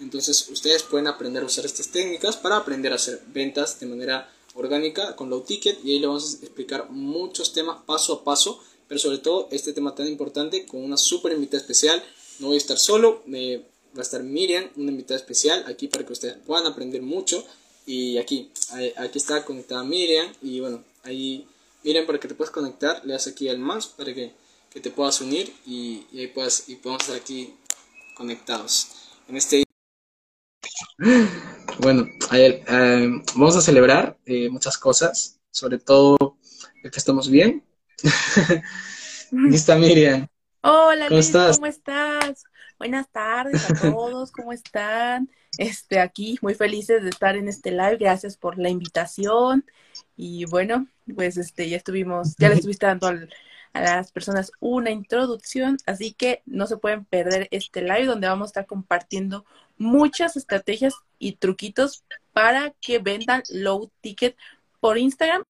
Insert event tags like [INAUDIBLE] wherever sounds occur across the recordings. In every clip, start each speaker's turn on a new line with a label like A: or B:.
A: entonces ustedes pueden aprender a usar estas técnicas para aprender a hacer ventas de manera orgánica con low ticket y ahí le vamos a explicar muchos temas paso a paso, pero sobre todo este tema tan importante con una super invitada especial no voy a estar solo, me, va a estar Miriam, una invitada especial aquí para que ustedes puedan aprender mucho. Y aquí, aquí está conectada Miriam. Y bueno, ahí, Miriam, para que te puedas conectar, le das aquí al más para que, que te puedas unir y, ahí puedas, y podamos estar aquí conectados. En este [LAUGHS] bueno, eh, vamos a celebrar eh, muchas cosas, sobre todo el que estamos bien. [LAUGHS] Está Miriam.
B: Hola, ¿Cómo estás? ¿cómo estás? Buenas tardes a todos, ¿cómo están? Este, aquí muy felices de estar en este live, gracias por la invitación. Y bueno, pues este, ya estuvimos, ya le estuviste dando a las personas una introducción, así que no se pueden perder este live donde vamos a estar compartiendo muchas estrategias y truquitos para que vendan low ticket por Instagram.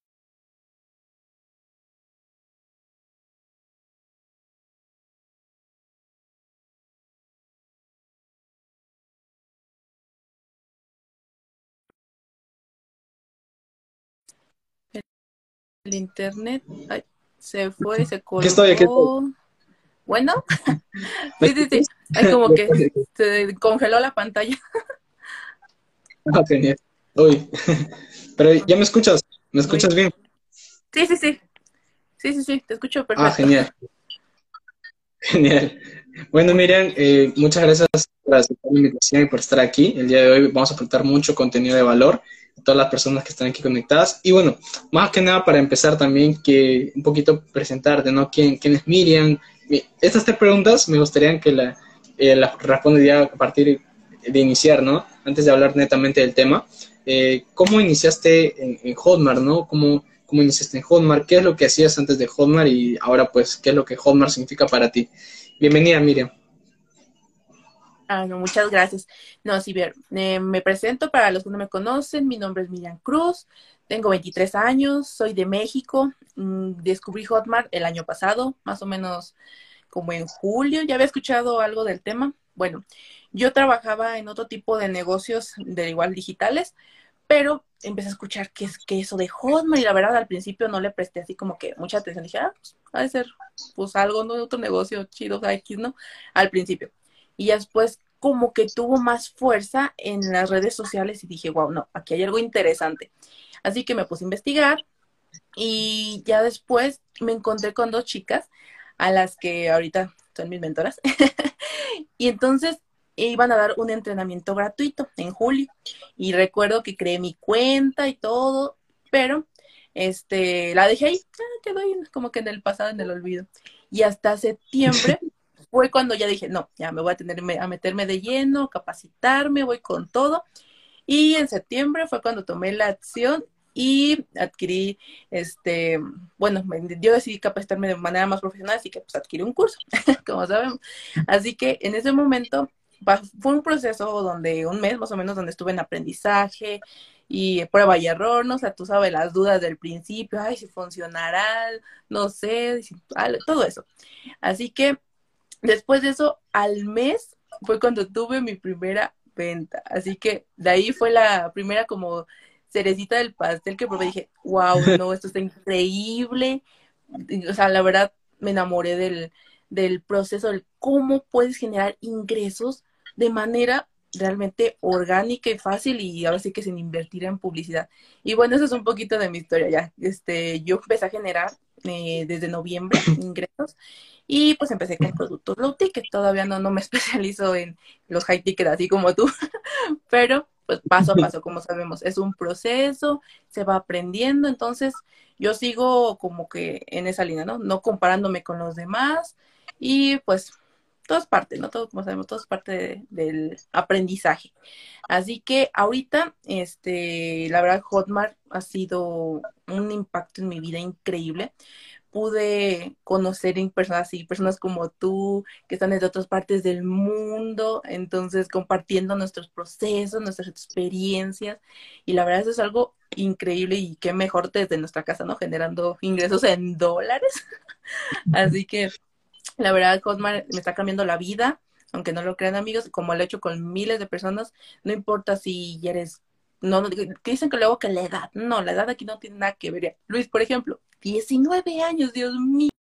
B: El internet se fue, se colgó. estoy, aquí Bueno, [LAUGHS] sí, sí, sí. Es como que se congeló la pantalla. [LAUGHS]
A: Ah, genial. Uy, [LAUGHS] pero ya me escuchas, ¿me escuchas bien?
B: Sí, sí, sí. Sí, sí, sí, te escucho perfecto.
A: Ah, genial. Genial. Bueno, Miriam, eh, muchas gracias por aceptar la invitación y por estar aquí. El día de hoy vamos a aportar mucho contenido de valor todas las personas que están aquí conectadas. Y bueno, más que nada para empezar también que un poquito presentarte, ¿no? ¿Quién, quién es Miriam? Estas tres preguntas me gustaría que las eh, la responda ya a partir de iniciar, ¿no? Antes de hablar netamente del tema. Eh, ¿Cómo iniciaste en, en, Hotmart, ¿no? ¿Cómo, ¿Cómo iniciaste en Hotmart? ¿Qué es lo que hacías antes de Hotmart y ahora pues qué es lo que Hotmart significa para ti? Bienvenida, Miriam.
B: Ah, no, muchas gracias. No, sí, ver, eh, me presento para los que no me conocen. Mi nombre es Miriam Cruz, tengo 23 años, soy de México. Mm, descubrí Hotmart el año pasado, más o menos como en julio. ¿Ya había escuchado algo del tema? Bueno, yo trabajaba en otro tipo de negocios de igual digitales, pero empecé a escuchar qué es que eso de Hotmart y la verdad al principio no le presté así como que mucha atención. Dije, ah, pues, ha de ser pues algo, ¿no? Otro negocio chido, X, ¿no? Al principio y después como que tuvo más fuerza en las redes sociales y dije, wow, no, aquí hay algo interesante. Así que me puse a investigar y ya después me encontré con dos chicas a las que ahorita son mis mentoras. [LAUGHS] y entonces iban a dar un entrenamiento gratuito en julio. Y recuerdo que creé mi cuenta y todo, pero este la dejé ahí, ah, quedó ahí como que en el pasado, en el olvido. Y hasta septiembre fue cuando ya dije, no, ya me voy a tener a meterme de lleno, capacitarme, voy con todo. Y en septiembre fue cuando tomé la acción y adquirí, este, bueno, yo decidí capacitarme de manera más profesional, así que pues adquirí un curso, [LAUGHS] como sabemos. Así que en ese momento fue un proceso donde un mes más o menos donde estuve en aprendizaje y prueba y error, ¿no? O sea, tú sabes las dudas del principio, ay, si funcionará, no sé, todo eso. Así que Después de eso, al mes fue cuando tuve mi primera venta. Así que de ahí fue la primera como cerecita del pastel que probé. Dije, wow, [LAUGHS] no, esto está increíble. O sea, la verdad me enamoré del, del proceso, del cómo puedes generar ingresos de manera realmente orgánica y fácil y ahora sí que sin invertir en publicidad. Y bueno, eso es un poquito de mi historia ya. Este, yo empecé a generar eh, desde noviembre, [CLEARS THROAT] ingresos, y pues empecé con productos low ticket. Todavía no, no me [LAUGHS] especializo en los high ticket así como tú, [LAUGHS] pero pues paso a paso, como sabemos, es un proceso, se va aprendiendo, entonces yo sigo como que en esa línea, ¿no? No comparándome con los demás. Y pues todo es parte, ¿no? Todo, como sabemos, todo es parte del aprendizaje. Así que ahorita, este, la verdad, Hotmart ha sido un impacto en mi vida increíble. Pude conocer en personas así, personas como tú, que están desde otras partes del mundo, entonces compartiendo nuestros procesos, nuestras experiencias, y la verdad eso es algo increíble y qué mejor desde nuestra casa, ¿no? Generando ingresos en dólares. [LAUGHS] Así que la verdad, Hotmart me está cambiando la vida, aunque no lo crean amigos, como lo he hecho con miles de personas, no importa si eres, no, no dicen que luego que la edad, no, la edad aquí no tiene nada que ver. Luis, por ejemplo, 19 años, Dios mío.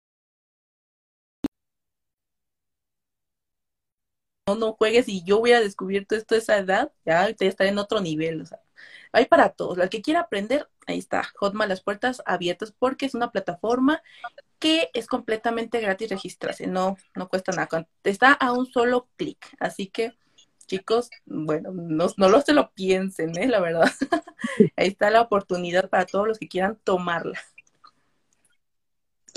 B: No, no juegues y yo hubiera descubierto esto a esa edad, ya estar en otro nivel, o sea, hay para todos. El que quiera aprender, ahí está, Hotmart las puertas abiertas porque es una plataforma que es completamente gratis registrarse, no, no cuesta nada, está a un solo clic, así que chicos, bueno, no, no se lo piensen, ¿eh? la verdad, [LAUGHS] ahí está la oportunidad para todos los que quieran tomarla.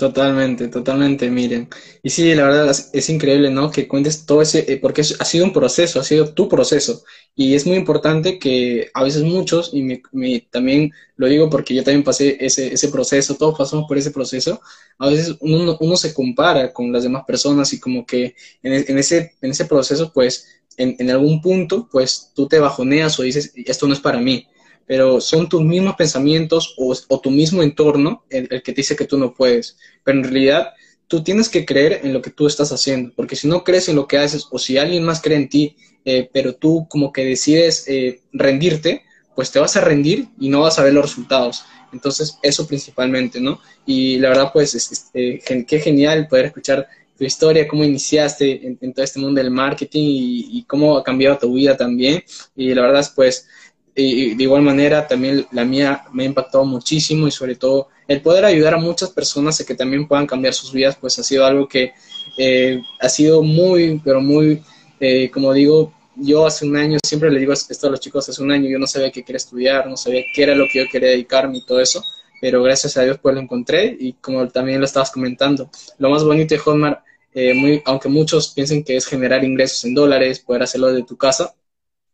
A: Totalmente, totalmente, miren. Y sí, la verdad es, increíble, ¿no? Que cuentes todo ese, eh, porque ha sido un proceso, ha sido tu proceso. Y es muy importante que a veces muchos, y me, también lo digo porque yo también pasé ese, ese proceso, todos pasamos por ese proceso, a veces uno, uno se compara con las demás personas y como que en, en ese, en ese proceso, pues, en, en algún punto, pues tú te bajoneas o dices, esto no es para mí pero son tus mismos pensamientos o, tu mismo entorno el, que te dice que tú no puedes. Pero en realidad tú tienes que creer en lo que tú estás haciendo, porque si no crees en lo que haces o si alguien más cree en ti, eh, pero tú como que decides eh, rendirte, pues te vas a rendir y no vas a ver los resultados. Entonces, eso principalmente, ¿no? Y la verdad, pues, es, eh, qué genial poder escuchar tu historia, cómo iniciaste en, todo este mundo del marketing y, y, cómo ha cambiado tu vida también. Y la verdad, pues, y de igual manera también la mía me ha impactado muchísimo y sobre todo el poder ayudar a muchas personas a que también puedan cambiar sus vidas, pues ha sido algo que eh, ha sido muy, pero muy, eh, como digo, yo hace un año, siempre le digo esto a los chicos, hace un año yo no sabía qué quería estudiar, no sabía qué era lo que yo quería dedicarme y todo eso, pero gracias a Dios pues lo encontré y como también lo estabas comentando, lo más bonito de Hotmart, eh, muy, aunque muchos piensen que es generar ingresos en dólares, poder hacerlo desde tu casa,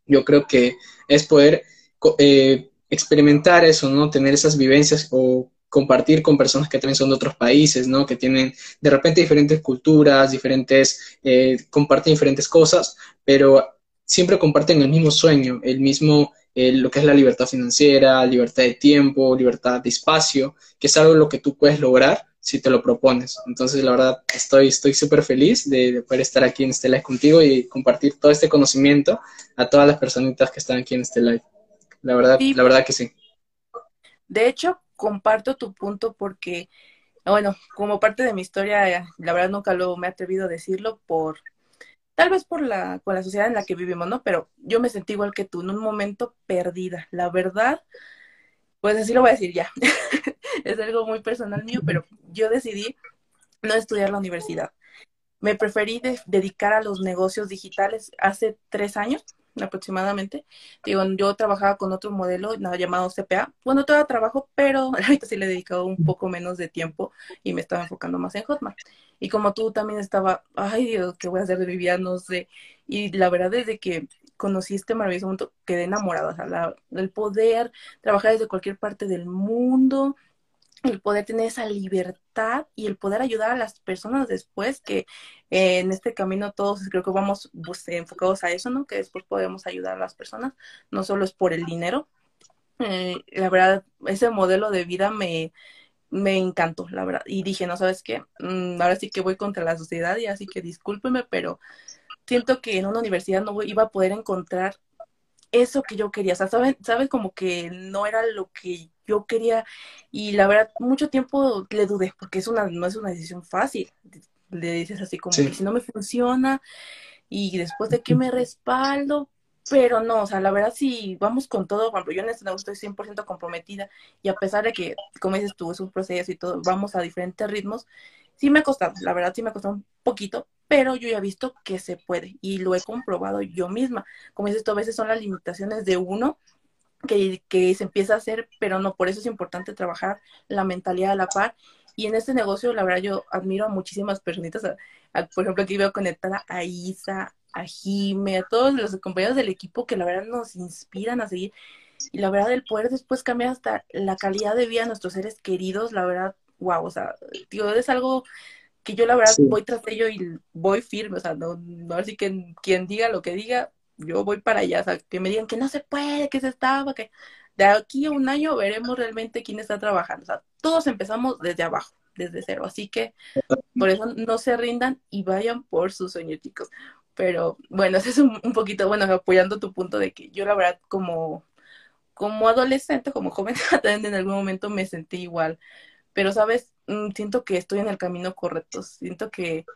A: yo creo que es poder eh, experimentar eso, ¿no? Tener esas vivencias o compartir con personas que también son de otros países, ¿no? Que tienen de repente diferentes culturas, diferentes, eh, comparten diferentes cosas, pero siempre comparten el mismo sueño, el mismo, eh, lo que es la libertad financiera, libertad de tiempo, libertad de espacio, que es algo lo que tú puedes lograr si te lo propones. Entonces, la verdad, estoy estoy súper feliz de, poder estar aquí en este live contigo y compartir todo este conocimiento a todas las personitas que están aquí en este live. La verdad, la verdad que sí.
B: De hecho, comparto tu punto porque, bueno, como parte de mi historia, la verdad nunca lo me he atrevido a decirlo por, tal vez por la, por la sociedad en la que vivimos, ¿no? Pero yo me sentí igual que tú, en un momento perdida. La verdad, pues así lo voy a decir ya. [LAUGHS] es algo muy personal mío, pero yo decidí no estudiar la universidad. Me preferí dedicar a los negocios digitales hace tres años aproximadamente. Digo, yo trabajaba con otro modelo llamado CPA. Bueno, todavía trabajo, pero [LAUGHS] ahorita sí le he dedicado un poco menos de tiempo y me estaba enfocando más en Hotmart. Y como tú también estaba, ay Dios, ¿qué voy a hacer de mi? No sé. Y la verdad es de que conocí este maravilloso mundo, quedé enamorada. O sea, el poder trabajar desde cualquier parte del mundo, el poder tener esa libertad y el poder ayudar a las personas después, que eh, en este camino todos creo que vamos pues, enfocados a eso, ¿no? Que después podemos ayudar a las personas, no solo es por el dinero. Eh, la verdad, ese modelo de vida me, me encantó, la verdad. Y dije, no, ¿sabes qué? Mm, ahora sí que voy contra la sociedad y así que discúlpeme, pero siento que en una universidad no iba a poder encontrar eso que yo quería. O sea, ¿sabes? ¿sabes? Como que no era lo que yo quería. Y la verdad, mucho tiempo le dudé, porque es una, no es una decisión fácil. Le dices así como que si no me funciona, y después de que me respaldo, pero no, o sea, la verdad sí, vamos con todo, yo en este negocio estoy 100% comprometida y a pesar de que, como dices tú, es un proceso y todo, vamos a diferentes ritmos, sí me ha costado, la verdad sí me ha costado un poquito, pero yo ya he visto que se puede y lo he comprobado yo misma. Como dices tú, a veces son las limitaciones de uno que, que se empieza a hacer, pero no, por eso es importante trabajar la mentalidad a la par. Y en este negocio, la verdad, yo admiro a muchísimas personitas. por ejemplo, aquí veo conectada a Isa, a Jime, a todos los compañeros del equipo que la verdad nos inspiran a seguir. Y la verdad, el poder después cambiar hasta la calidad de vida de nuestros seres queridos, la verdad, wow, o sea, tío, es algo que yo la verdad voy tras ello y voy firme, o sea, no, no así que quien diga lo que diga, yo voy para allá, o sea, que me digan que no se puede, que se estaba, que de aquí a un año veremos realmente quién está trabajando, o sea, todos empezamos desde abajo, desde cero, así que por eso no se rindan y vayan por sus sueños, chicos. Pero bueno, [LAUGHS] eso es un, poquito, bueno, apoyando tu punto de que yo la verdad como, como adolescente, como joven, [LAUGHS] también en algún momento me sentí igual. Pero, ¿sabes? Mm, siento que estoy en el camino correcto. Siento que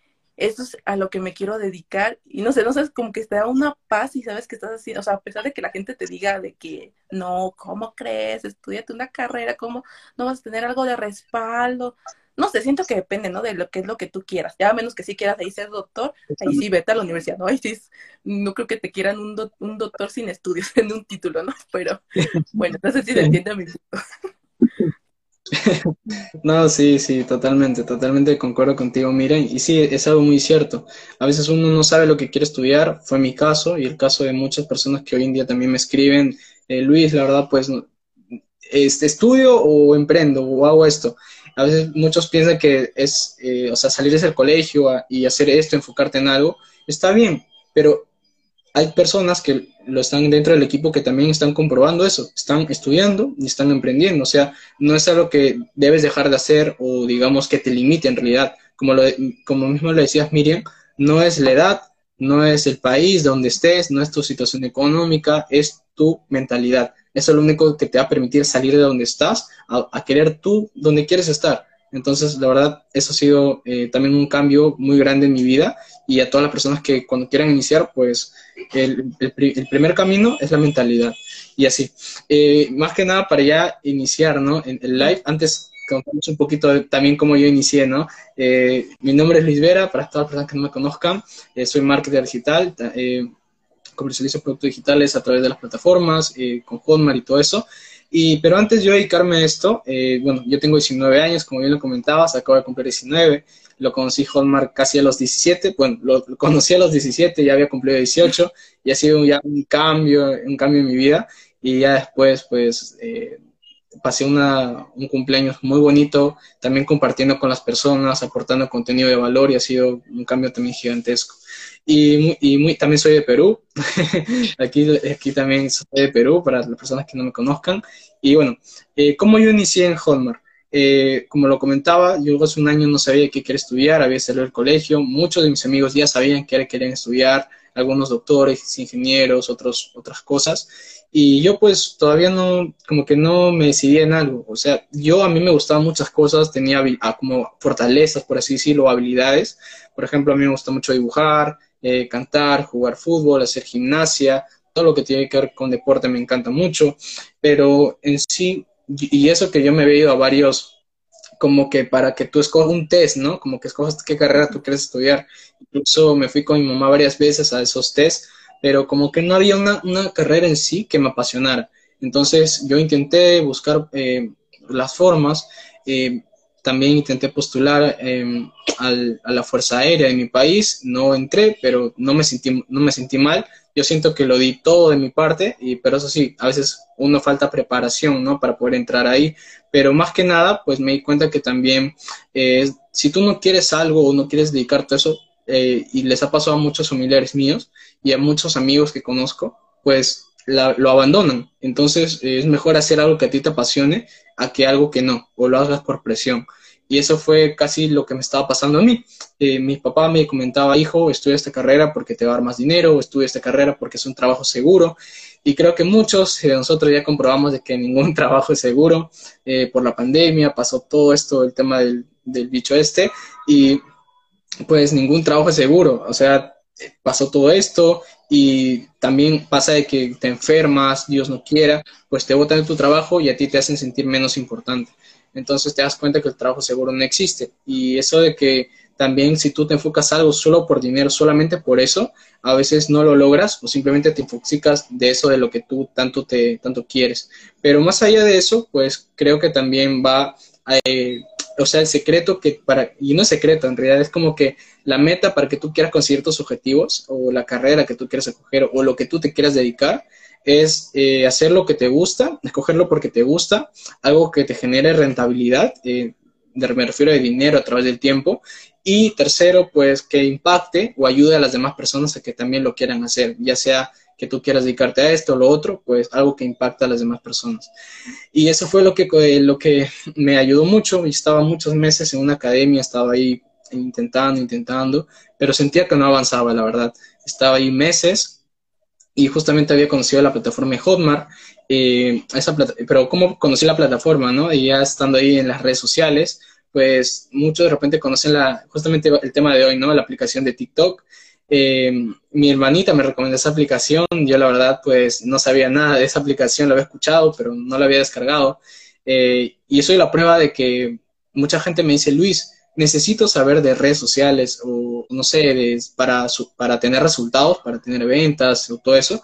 B: esto es a lo que me quiero dedicar. Y no sé, no sé, como que te da una paz y sabes que estás así, o sea, a pesar de que la gente te diga de que no, ¿cómo crees? Estudiate una carrera, ¿cómo no vas a tener algo de respaldo? no sé, siento que depende, ¿no? De lo que es lo que tú quieras. Ya a menos que sí quieras ahí ser doctor, ahí sí vete a la universidad, ¿no? Ahí sí, no creo que te quieran un, un doctor sin estudios [LAUGHS] en un título, ¿no? Pero bueno, no sé si se entiende a mi punto. [LAUGHS] [LAUGHS]
A: No, sí, sí, totalmente, totalmente concuerdo contigo, Miren, y sí, es algo muy cierto. A veces uno no sabe lo que quiere estudiar, fue mi caso y el caso de muchas personas que hoy en día también me escriben, eh, Luis, la verdad, pues, este, estudio o emprendo o hago esto a veces muchos piensan que es, eh, o sea, salir del colegio y hacer esto, enfocarte en algo, está bien, pero hay personas que lo están dentro del equipo que también están comprobando eso, están estudiando y están emprendiendo, o sea, no es algo que debes dejar de hacer o digamos que te limite en realidad, como, lo, como mismo le decías Miriam, no es la edad, no es el país donde estés, no es tu situación económica, es tu mentalidad. Es lo único que te va a permitir salir de donde estás a, querer tú donde quieres estar. Entonces, la verdad, eso ha sido eh, también un cambio muy grande en mi vida y a todas las personas que cuando quieran iniciar, pues el, primer camino es la mentalidad y así. Eh, más que nada para ya iniciar, ¿no? En el live, antes contamos un poquito también cómo yo inicié, ¿no? Eh, mi nombre es Luis Vera, para todas las personas que no me conozcan, soy marketer digital, comercializo productos digitales a través de las plataformas, eh, con Hotmart y todo eso. Y, pero antes yo dedicarme a esto, eh, bueno, yo tengo 19 años, como bien lo comentabas, acabo de cumplir 19, lo conocí Hotmart casi a los 17, bueno, lo, conocí a los 17, ya había cumplido 18, y ha sido ya un cambio, un cambio en mi vida, y ya después, pues, eh, pasé una, un cumpleaños muy bonito, también compartiendo con las personas, aportando contenido de valor, y ha sido un cambio también gigantesco. Y, y muy, también soy de Perú. [LAUGHS] aquí, también soy de Perú, para las personas que no me conozcan. Y bueno, eh, ¿cómo yo inicié en Hallmark? Eh, como lo comentaba, yo hace un año no sabía qué quería estudiar, había salido del colegio, muchos de mis amigos ya sabían qué querían estudiar, algunos doctores, ingenieros, otros, otras cosas, y yo pues todavía no, como que no me decidía en algo, o sea, yo a mí me gustaban muchas cosas, tenía ah, como fortalezas, por así decirlo, habilidades, por ejemplo, a mí me gusta mucho dibujar, eh, cantar, jugar fútbol, hacer gimnasia, todo lo que tiene que ver con deporte me encanta mucho, pero en sí, y eso que yo me he ido a varios, como que para que tú escojas un test, ¿no? Como que escojas qué carrera tú quieres estudiar. Incluso me fui con mi mamá varias veces a esos tests, pero como que no había una, una carrera en sí que me apasionara. Entonces yo intenté buscar eh, las formas, eh, también intenté postular em, a la Fuerza Aérea de mi país, no entré, pero no me sentí, no me sentí mal. Yo siento que lo di todo de mi parte, y, pero eso sí, a veces uno falta preparación, ¿no? Para poder entrar ahí. Pero más que nada, pues me di cuenta que también, eh, si tú no quieres algo o no quieres dedicarte a eso, eh, y les ha pasado a muchos familiares míos y a muchos amigos que conozco, pues lo abandonan. Entonces es mejor hacer algo que a ti te apasione a que algo que no, o lo hagas por presión. Y eso fue casi lo que me estaba pasando a mí. Eh, mi papá me comentaba, hijo, estudia esta carrera porque te va a dar más dinero, estudia esta carrera porque es un trabajo seguro. Y creo que muchos de nosotros ya comprobamos de que ningún [LAUGHS] trabajo es seguro. Eh, por la pandemia pasó todo esto, el tema del, del bicho este, y pues ningún trabajo es seguro. O sea, pasó todo esto y también pasa de que te enfermas, Dios no quiera, pues te botan de tu trabajo y a ti te hacen sentir menos importante. Entonces te das cuenta que el trabajo seguro no existe. Y eso de que también si tú te enfocas algo solo por dinero, solamente por eso, a veces no lo logras o simplemente te enfocas de eso de lo que tú tanto te tanto quieres. Pero más allá de eso, pues creo que también va eh, o sea, el secreto que para, y no es secreto, en realidad es como que la meta para que tú quieras conseguir tus objetivos o la carrera que tú quieras escoger o lo que tú te quieras dedicar es eh, hacer lo que te gusta, escogerlo porque te gusta, algo que te genere rentabilidad, eh, me refiero a dinero a través del tiempo, y tercero, pues que impacte o ayude a las demás personas a que también lo quieran hacer, ya sea que tú quieras dedicarte a esto o lo otro, pues algo que impacta a las demás personas. Y eso fue lo que, lo que me ayudó mucho. Estaba muchos meses en una academia, estaba ahí intentando, intentando, pero sentía que no avanzaba, la verdad. Estaba ahí meses y justamente había conocido la plataforma Hotmart. Eh, esa pero ¿cómo conocí la plataforma? ¿no? Y ya estando ahí en las redes sociales, pues muchos de repente conocen la, justamente el tema de hoy, ¿no? La aplicación de TikTok. Eh, mi hermanita me recomendó esa aplicación, yo la verdad pues no sabía nada de esa aplicación, la había escuchado, pero no la había descargado. Eh, y soy la prueba de que mucha gente me dice, Luis, necesito saber de redes sociales o no sé, para, para tener resultados, para tener ventas o todo eso.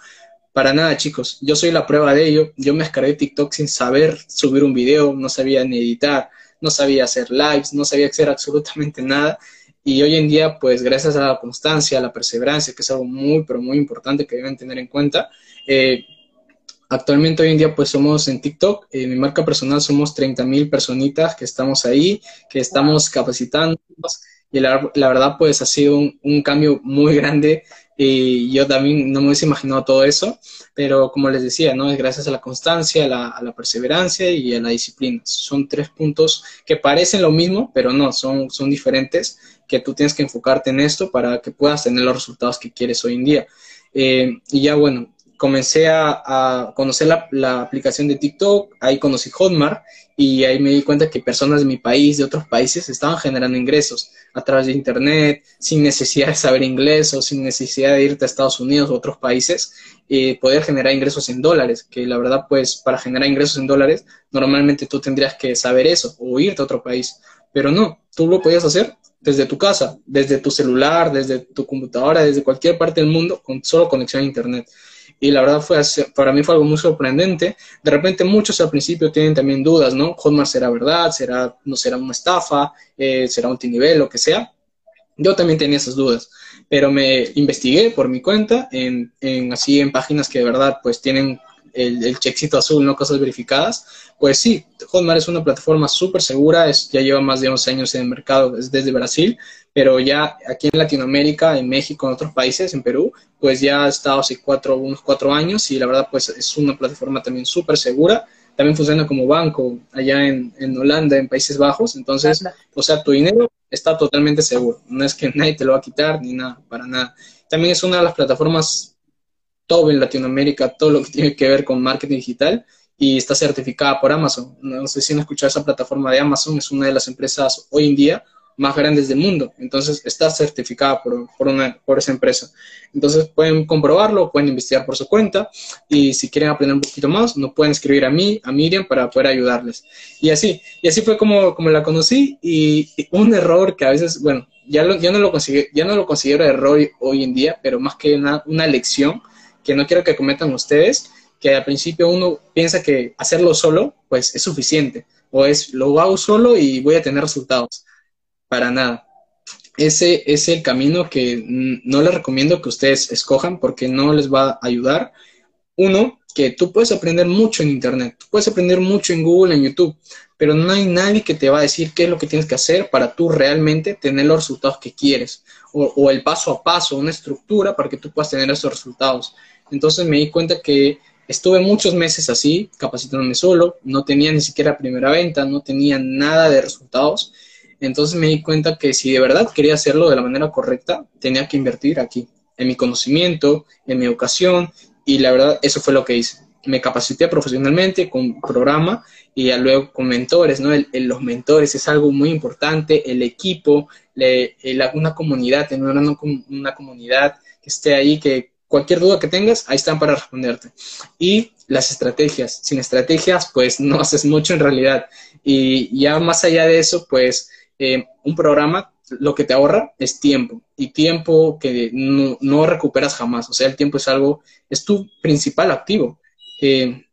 A: Para nada, chicos, yo soy la prueba de ello. Yo me descargué TikTok sin saber subir un video, no sabía ni editar, no sabía hacer lives, no sabía hacer [LAUGHS] absolutamente nada. Y hoy en día, pues gracias a la constancia, a la perseverancia, que es algo muy, pero muy importante que deben tener en cuenta, eh, actualmente hoy en día pues somos en TikTok, en mi marca personal somos 30 mil personitas que estamos ahí, que estamos capacitando y la, verdad pues ha sido un, cambio muy grande y yo también no me hubiese imaginado todo eso, pero como les decía, ¿no? Es gracias a la constancia, a la, a la, perseverancia y a la disciplina. Son tres puntos que parecen lo mismo, pero no, son, son diferentes que tú tienes que enfocarte en esto para que puedas tener los resultados que quieres hoy en día. Eh, y ya bueno, comencé a, conocer la, aplicación de TikTok, ahí conocí Hotmart y ahí me di cuenta que personas de mi país, de otros países, estaban generando ingresos a través de Internet, sin necesidad de saber inglés o sin necesidad de irte a Estados Unidos u otros países, y poder generar ingresos en dólares, que la verdad pues para generar ingresos en dólares normalmente tú tendrías que saber eso o irte a otro país, pero no, tú lo podías hacer desde tu casa, desde tu celular, desde tu computadora, desde cualquier parte del mundo, con solo conexión a Internet. Y la verdad fue, para mí fue algo muy sorprendente. De repente muchos al principio tienen también dudas, ¿no? Hotmart será verdad, será, no será una estafa, eh, será un tinivel, lo que sea. Yo también tenía esas dudas, pero me investigué por mi cuenta en, en así en páginas que de verdad pues tienen el, el checkcito azul, no cosas verificadas, pues sí, Hotmart es una plataforma súper segura, es, ya lleva más de 11 años en el mercado, es desde Brasil, pero ya aquí en Latinoamérica, en México, en otros países, en Perú, pues ya ha estado hace cuatro, unos cuatro años y la verdad pues es una plataforma también súper segura. También funciona como banco allá en, en Holanda, en Países Bajos. Entonces, o sea, tu dinero está totalmente seguro. No es que nadie te lo va a quitar ni nada, para nada. También es una de las plataformas top en Latinoamérica, todo lo que tiene que ver con marketing digital y está certificada por Amazon. No sé si han escuchado esa plataforma de Amazon, es una de las empresas hoy en día más grandes del mundo. Entonces está certificada por, por, una, por esa empresa. Entonces pueden comprobarlo, pueden investigar por su cuenta y si quieren aprender un poquito más, nos pueden escribir a mí, a Miriam, para poder ayudarles. Y así, y así fue como, como la conocí y, un error que a veces, bueno, ya, lo, ya, no lo consigue, ya no lo considero error hoy en día, pero más que una, una lección que no quiero que cometan ustedes, que al principio uno piensa que hacerlo solo, pues es suficiente, o es lo hago solo y voy a tener resultados para nada. Ese es el camino que no les recomiendo que ustedes escojan porque no les va a ayudar. Uno, que tú puedes aprender mucho en Internet, puedes aprender mucho en Google, en YouTube, pero no hay nadie que te va a decir qué es lo que tienes que hacer para tú realmente tener los resultados que quieres, o, o el paso a paso, una estructura para que tú puedas tener esos resultados. Entonces me di cuenta que estuve muchos meses así, capacitándome solo, no tenía ni siquiera primera venta, no tenía nada de resultados entonces me di cuenta que si de verdad quería hacerlo de la manera correcta, tenía que invertir aquí, en mi conocimiento, en mi educación, y la verdad eso fue lo que hice. Me capacité profesionalmente con programa y luego con mentores, ¿no? los mentores es algo muy importante, el equipo, una comunidad, tener una, una comunidad que esté ahí, que cualquier duda que tengas, ahí están para responderte. Y las estrategias. Sin estrategias, pues [LAUGHS] no haces mucho en realidad. Y ya más allá de eso, pues eh, un programa lo que te ahorra es tiempo y tiempo que no, recuperas jamás. O sea, el tiempo es algo, es tu principal activo. Eh,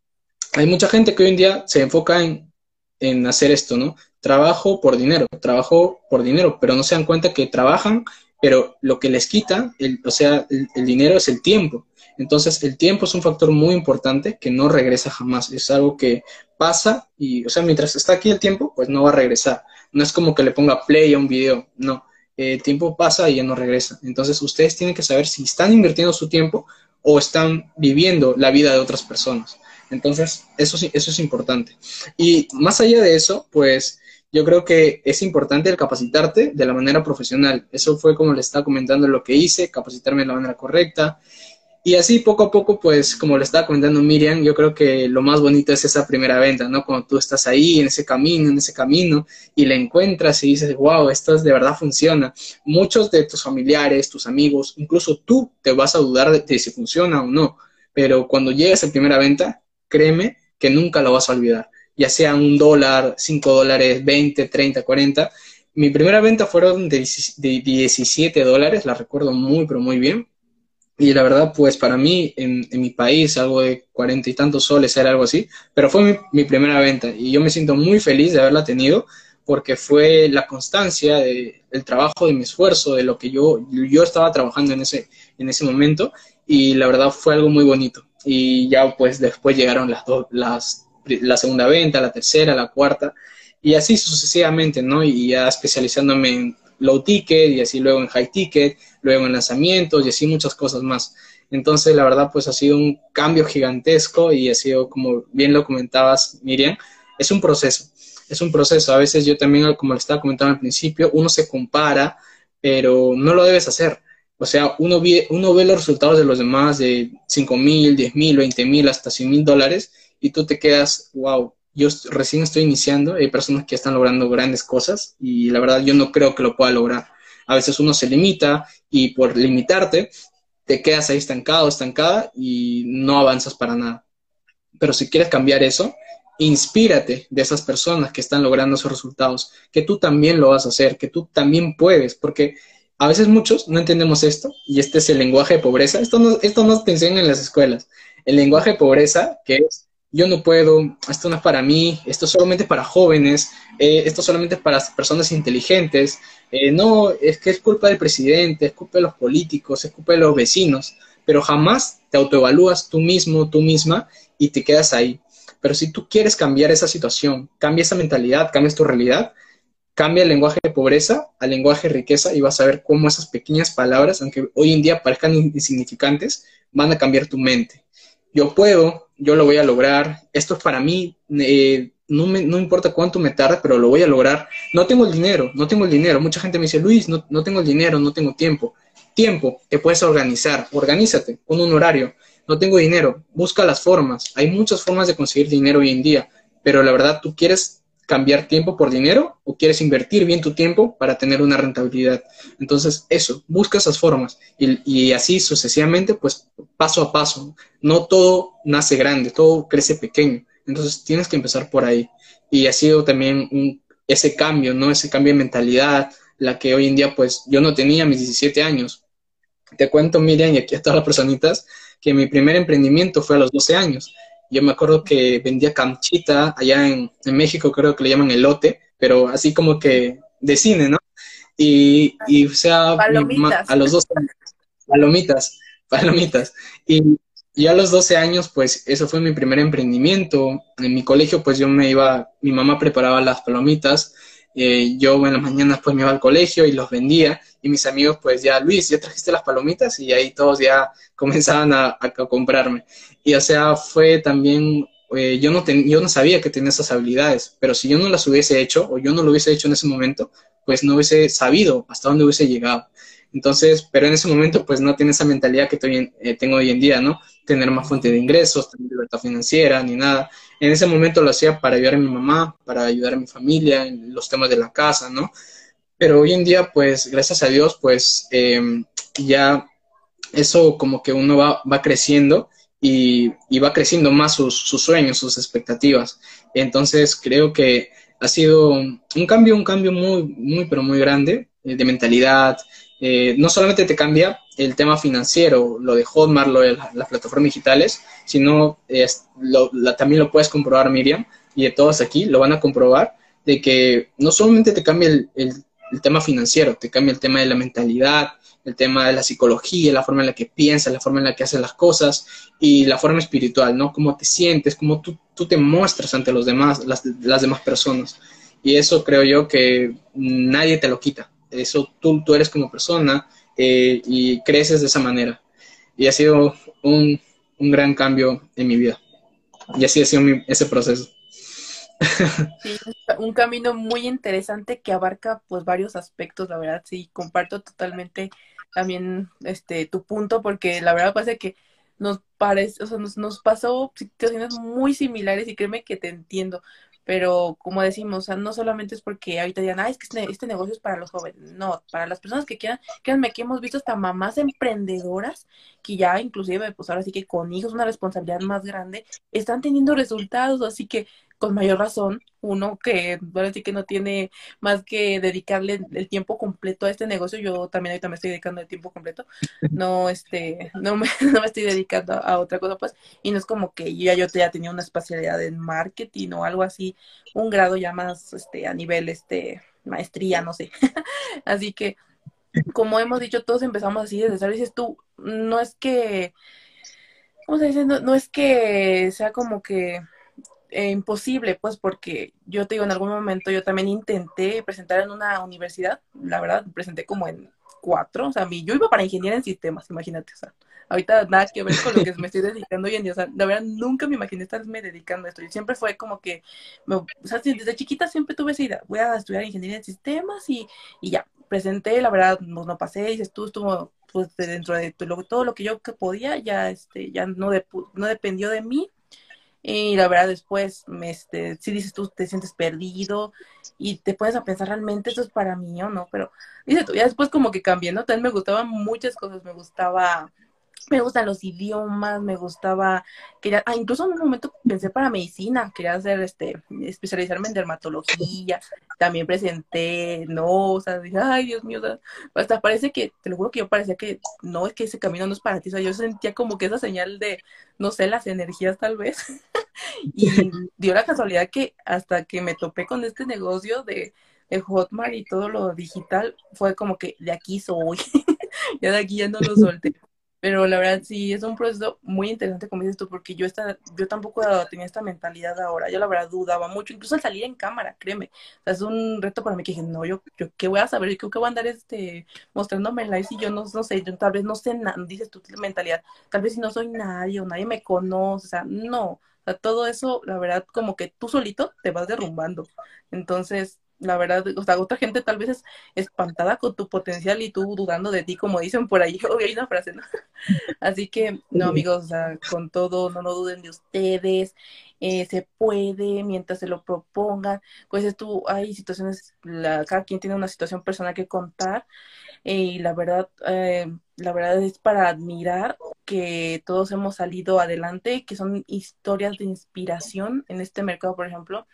A: hay mucha gente que hoy en día se enfoca en, hacer esto, ¿no? Trabajo por dinero, trabajo por dinero, pero no se dan cuenta que trabajan, pero lo que les quita, o sea, el dinero es el tiempo. Entonces, el tiempo es un factor muy importante que no regresa jamás. Es algo que pasa y, o sea, mientras está aquí el tiempo, pues no va a regresar. No es como que le ponga play a un video, no. El tiempo pasa y ya no regresa. Entonces, ustedes tienen que saber si están invirtiendo su tiempo o están viviendo la vida de otras personas. Entonces, eso, eso es importante. Y más allá de eso, pues yo creo que es importante capacitarte de la manera profesional. Eso fue como le estaba comentando lo que hice, capacitarme de la manera correcta. Y así poco a poco, pues como le estaba comentando Miriam, yo creo que lo más bonito es esa primera venta, ¿no? Cuando tú estás ahí en ese camino, en ese camino, y la encuentras y dices, wow, esto de verdad funciona. Muchos de tus familiares, tus amigos, incluso tú te vas a dudar de, si funciona o no. Pero cuando llegas a primera venta, créeme que nunca lo vas a olvidar. Ya sea un dólar, cinco dólares, 20, 30, 40. Mi primera venta fueron de, de 17 dólares, la recuerdo muy, pero muy bien y la verdad, pues para mí, en, mi país, algo de cuarenta y tantos soles era algo así, pero fue mi, primera venta y yo me siento muy feliz de haberla tenido porque fue la constancia del trabajo, de mi esfuerzo, de lo que yo, yo estaba trabajando en ese, en ese momento y la verdad fue algo muy bonito. Y ya pues después llegaron las dos, las, la segunda venta, la tercera, la cuarta y así sucesivamente, ¿no? Y ya especializándome en low ticket y así luego en high ticket, luego en lanzamientos y así muchas cosas más. Entonces, la verdad, pues ha sido un cambio gigantesco y ha sido, como bien lo comentabas, Miriam, es un proceso, es un proceso. A veces yo también, como le estaba comentando al principio, uno se compara, pero no lo debes hacer. O sea, uno ve, uno ve los resultados de los demás de 5 mil, 10 mil, 20 mil, hasta 100 mil dólares y tú te quedas, wow, yo recién estoy iniciando, hay personas que están logrando grandes cosas y la verdad yo no creo que lo pueda lograr. A veces uno se limita y por limitarte te quedas ahí estancado, estancada y no avanzas para nada. Pero si quieres cambiar eso, inspírate de esas personas que están logrando esos resultados, que tú también lo vas a hacer, que tú también puedes, porque a veces muchos no entendemos esto y este es el lenguaje de pobreza. Esto no, esto no te enseñan en las escuelas. El lenguaje de pobreza, que es yo no puedo, esto no es para mí, esto es solamente para jóvenes, eh, esto solamente para personas inteligentes, eh, no, es que es culpa del presidente, es culpa de los políticos, es culpa de los vecinos, pero jamás te autoevalúas tú mismo, tú misma y te quedas ahí. Pero si tú quieres cambiar esa situación, cambia esa mentalidad, cambias tu realidad, cambia el lenguaje de pobreza al lenguaje de riqueza y vas a ver cómo esas pequeñas palabras, aunque hoy en día parezcan insignificantes, van a cambiar tu mente. Yo puedo, yo lo voy a lograr, esto es para mí, eh, no, me, no importa cuánto me tarde, pero lo voy a lograr. No tengo el dinero, no tengo el dinero. Mucha gente me dice, Luis, no, no tengo el dinero, no tengo tiempo. Tiempo, te puedes organizar, organízate, con un horario. No tengo dinero, busca las formas. Hay muchas formas de conseguir dinero hoy en día, pero la verdad, ¿tú quieres cambiar tiempo por dinero o quieres invertir bien tu tiempo para tener una rentabilidad? Entonces, eso, busca esas formas y, así sucesivamente, pues paso a paso. No todo nace grande, todo crece pequeño. Entonces tienes que empezar por ahí. Y ha sido también un, ese cambio, ¿no? Ese cambio de mentalidad, la que hoy en día pues yo no tenía mis 17 años. Te cuento, Miriam, y aquí a todas las personitas, que mi primer emprendimiento fue a los 12 años. Yo me acuerdo que vendía canchita allá en, en México, creo que le llaman elote, pero así como que de cine, ¿no? Y, y o sea, a los 12 años, palomitas, [LAUGHS] palomitas. Y y a los 12 años, pues eso fue mi primer emprendimiento. En mi colegio, pues yo me iba, mi mamá preparaba las palomitas, eh, yo en las mañanas pues me iba al colegio y los vendía y mis amigos pues ya, Luis, ya trajiste las palomitas y ahí todos ya [LAUGHS] comenzaban a, comprarme. Y o sea, fue también, eh, yo, no yo no sabía que tenía esas habilidades, pero si yo no las hubiese hecho o yo no lo hubiese hecho en ese momento, pues no hubiese sabido hasta dónde hubiese llegado. Entonces, pero en ese momento pues no tiene esa mentalidad que eh, tengo hoy en día, ¿no? Tener más fuente de ingresos, tener libertad financiera, ni nada. En ese momento lo hacía para ayudar a mi mamá, para ayudar a mi familia, en los temas de la casa, ¿no? Pero hoy en día, pues, gracias a Dios, pues, em, ya eso como que uno va, va creciendo y, va creciendo más sus, sus, sueños, sus expectativas. Entonces creo que ha sido un cambio, un cambio muy, muy, pero muy grande eh, de mentalidad. Eh, no solamente te cambia el tema financiero, lo de Hotmart, lo de las plataformas digitales, sino lo, también lo puedes comprobar, Miriam, y de todos aquí lo van a comprobar, de que no solamente te cambia el tema financiero, te cambia el tema de la mentalidad, el tema de la psicología, la forma en la que piensas, la forma en la que haces las cosas y la forma espiritual, ¿no? Cómo te sientes, cómo tú, tú te muestras ante los demás, las, las, demás personas. Y eso creo yo que nadie te lo quita. Eso tú, tú eres como persona eh, y creces de esa manera. Y ha sido un, un, gran cambio en mi vida. Y así ha sido mi, ese proceso. [LAUGHS]
B: Sí, un camino muy interesante que abarca pues varios aspectos, la verdad, sí, comparto totalmente también este tu punto porque la verdad parece que nos parece, o sea, nos, nos pasó situaciones muy similares y créeme que te entiendo, pero como decimos, o sea, no solamente es porque ahorita digan, ah, es que este, este, negocio es para los jóvenes, no, para las personas que quieran, créanme que hemos visto hasta mamás emprendedoras que ya inclusive, pues ahora sí que con hijos, una responsabilidad más grande, están teniendo resultados, así que con mayor razón, uno que bueno, sí que no tiene más que dedicarle el tiempo completo a este negocio, yo también ahorita me estoy dedicando el tiempo completo, no este, no me, [LAUGHS] no me estoy dedicando a otra cosa pues, y no es como que ya yo ya tenía una especialidad en marketing o algo así, un grado ya más este a nivel este maestría, no sé. [LAUGHS] así que como hemos dicho, todos empezamos así desde cero, dices tú, no es que ¿cómo se dice? no es que sea como que eh, imposible, pues porque yo te digo, en algún momento yo también intenté presentar en una universidad, la verdad, presenté como en cuatro, o sea, yo iba para ingeniería en sistemas, imagínate, o sea, ahorita nada que ver con lo que me estoy dedicando hoy en día, o sea, la verdad nunca me imaginé estarme dedicando a esto, y siempre fue como que, o sea, desde chiquita siempre tuve esa idea, voy a estudiar ingeniería en sistemas y, y ya, presenté, la verdad, no, no pasé, y tú estuvo pues dentro de todo lo que yo podía, ya, este, ya no, no dependió de mí, y la verdad después, este, si dices tú te sientes perdido y te puedes a pensar realmente esto es para mí o no, pero dice tú, ya después como que cambié, ¿no? También me gustaban muchas cosas, me gustaba me gustan los idiomas, me gustaba, quería, ah, incluso en un momento pensé para medicina, quería hacer, este, especializarme en dermatología, también presenté, no, o sea, dije, ay, Dios mío, hasta parece que, te lo juro que yo parecía que, no, es que ese camino no es para ti, o sea, yo sentía como que esa señal de, no sé, las energías tal vez, [LAUGHS] y dio la casualidad que hasta que me topé con este negocio de, de Hotmart y todo lo digital, fue como que de aquí soy, [LAUGHS] ya de aquí ya no lo solté. Pero la verdad sí, es un proceso muy interesante, como dices tú, porque yo, esta, yo tampoco tenía esta mentalidad ahora. Yo la verdad dudaba mucho, incluso al salir en cámara, créeme. O sea, es un reto para mí que dije, no, yo, yo ¿qué voy a saber? Yo que voy a andar este, mostrándome live y yo no, no sé, yo tal vez no sé nada, dices tú, mentalidad, tal vez si no soy nadie o nadie me conoce, o sea, no. O sea, todo eso, la verdad, como que tú solito te vas derrumbando. Entonces, la verdad, o sea, otra gente tal vez es espantada con tu potencial y tú dudando de ti, como dicen por ahí, [LAUGHS] hoy hay una frase, ¿no? [LAUGHS] Así que, no, amigos, o sea, con todo, no, no duden de ustedes, eh, se puede mientras se lo propongan. Pues tú, hay situaciones, la, cada quien tiene una situación personal que contar y la verdad, eh, la verdad es para admirar que todos hemos salido adelante, que son historias de inspiración en este mercado, por ejemplo,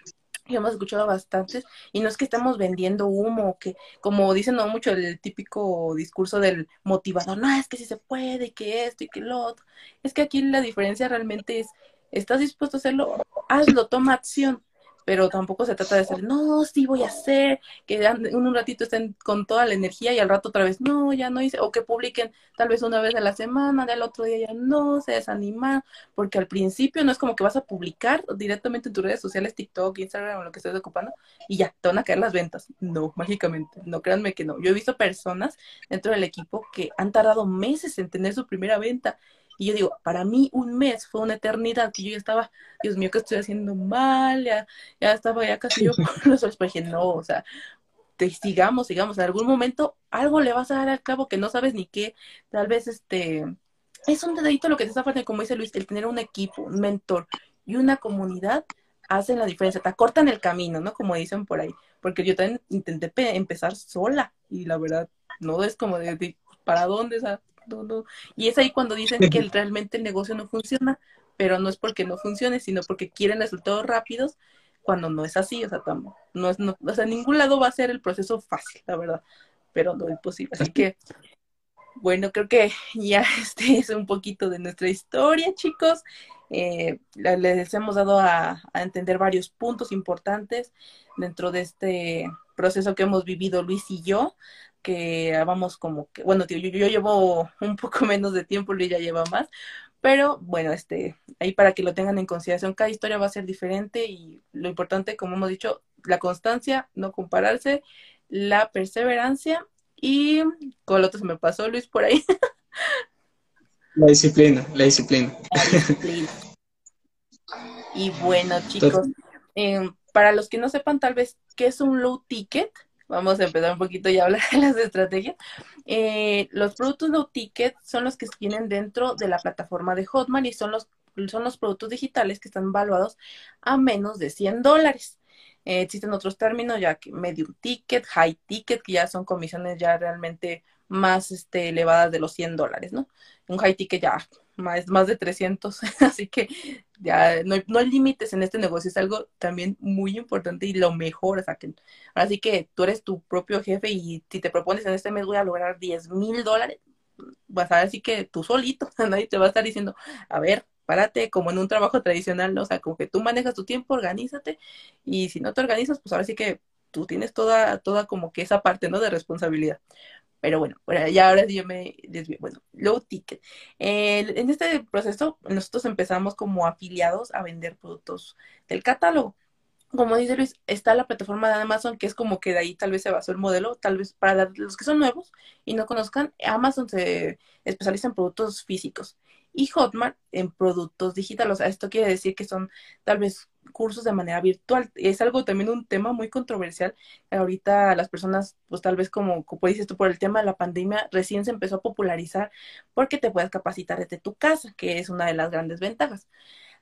B: hemos escuchado bastantes, y no es que estemos vendiendo humo, que como dicen no mucho el típico discurso del motivador, no, es que si se puede, que esto y que lo otro. Es que aquí la diferencia realmente es, ¿estás dispuesto a hacerlo? Hazlo, toma acción pero tampoco se trata de ser, no, sí voy a hacer, que un ratito estén con toda la energía y al rato otra vez, no, ya no hice, o que publiquen tal vez una vez a la semana, del otro día ya no, se desaniman, porque al principio no es como que vas a publicar directamente en tus redes sociales, TikTok, Instagram o lo que estés ocupando, y ya, te van a caer las ventas. No, mágicamente, no, créanme que no. Yo he visto personas dentro del equipo que han tardado meses en tener su primera venta y yo digo, para mí un mes fue una eternidad que yo ya estaba, Dios mío, que estoy haciendo mal, ya, ya estaba ya casi yo por los ojos, dije, no, o sea, te, sigamos, sigamos, en algún momento algo le vas a dar al cabo que no sabes ni qué, tal vez este, es un dedito lo que te está faltando, como dice Luis, el tener un equipo, un mentor y una comunidad hacen la diferencia, te acortan el camino, ¿no? Como dicen por ahí, porque yo también intenté empezar sola y la verdad no es como de, ¿para dónde? O no, no. Y es ahí cuando dicen que realmente el negocio no funciona, pero no es porque no funcione, sino porque quieren resultados rápidos, cuando no es así, o sea, no es, no, o sea, en ningún lado va a ser el proceso fácil, la verdad, pero no es posible. Así que, bueno, creo que ya [LAUGHS] este es un poquito de nuestra historia, chicos. Eh, les hemos dado a, entender varios puntos importantes dentro de este proceso que hemos vivido Luis y yo, que vamos como que, bueno, tío, yo, yo llevo un poco [LAUGHS] menos de tiempo, Luis ya lleva más, pero bueno, este, ahí para que lo tengan en consideración, cada historia va a ser diferente y lo importante, como hemos dicho, la constancia, no compararse, la perseverancia y con lo otro se me pasó Luis por ahí. [LAUGHS]
A: La disciplina, la disciplina.
B: Y bueno, chicos, em, para los que no sepan tal vez qué es un low ticket, vamos a empezar un poquito y hablar [LAUGHS] de las estrategias. Eh, los productos low ticket son los que vienen dentro de la plataforma de Hotmart y son los, son los productos digitales que están valuados a menos de 100 dólares. Eh, existen otros términos, ya que medium ticket, high ticket, que ya son comisiones ya realmente más este, elevadas de los 100 dólares, ¿no? Un high ticket ya más, más de 300, [LAUGHS] así que ya no hay, no hay límites en este negocio, es algo también muy importante y lo mejor, o sea, que tú eres tu propio jefe y si te propones en este mes voy a lograr 10 mil dólares, vas a así que tú solito, [LAUGHS] nadie te va a estar diciendo, a ver, párate como en un trabajo tradicional, ¿no? O sea, como que tú manejas tu tiempo, organízate, y si no te organizas, pues ahora sí que tú tienes toda, toda como que esa parte, ¿no? De responsabilidad. Pero bueno, ya ahora sí yo me desvío. Bueno, low ticket. en este proceso, nosotros empezamos como afiliados a vender productos del catálogo. Como dice Luis, está la plataforma de Amazon, que es como que de ahí tal vez se basó el modelo, tal vez para los que son nuevos y no conozcan, Amazon se especializa en productos físicos y Hotmart en productos digitales. O sea, esto quiere decir que son tal vez cursos de manera virtual. Es algo también un tema muy controversial. Ahorita las personas, pues tal vez como, como dices tú, por el tema de la pandemia, recién se empezó a popularizar porque te puedes capacitar desde tu casa, que es una de las grandes ventajas.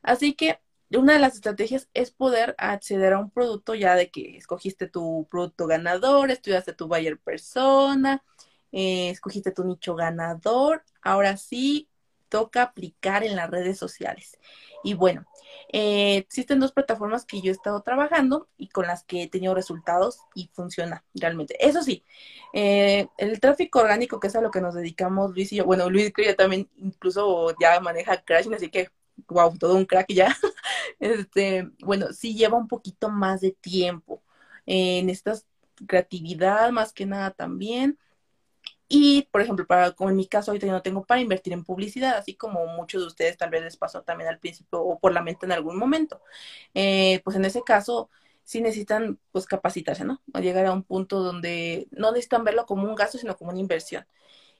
B: Así que una de las estrategias es poder acceder a un producto ya de que escogiste tu producto ganador, estudiaste tu buyer persona, eh, escogiste tu nicho ganador. Ahora sí, toca aplicar en las redes sociales. Y bueno, eh, existen dos plataformas que yo he estado trabajando y con las que he tenido resultados y funciona realmente. Eso sí, eh, el tráfico orgánico, que es a lo que nos dedicamos Luis y yo, bueno, Luis creo que también incluso ya maneja Crashing, así que, wow, todo un crack ya. [LAUGHS] este, bueno, sí lleva un poquito más de tiempo en esta creatividad más que nada también. Y, por ejemplo, para, como en mi caso, ahorita yo no tengo para invertir en publicidad, así como muchos de ustedes tal vez les pasó también al principio o por la mente en algún momento. Eh, pues en ese caso, sí necesitan pues capacitarse, ¿no? Llegar a un punto donde no necesitan verlo como un gasto, sino como una inversión.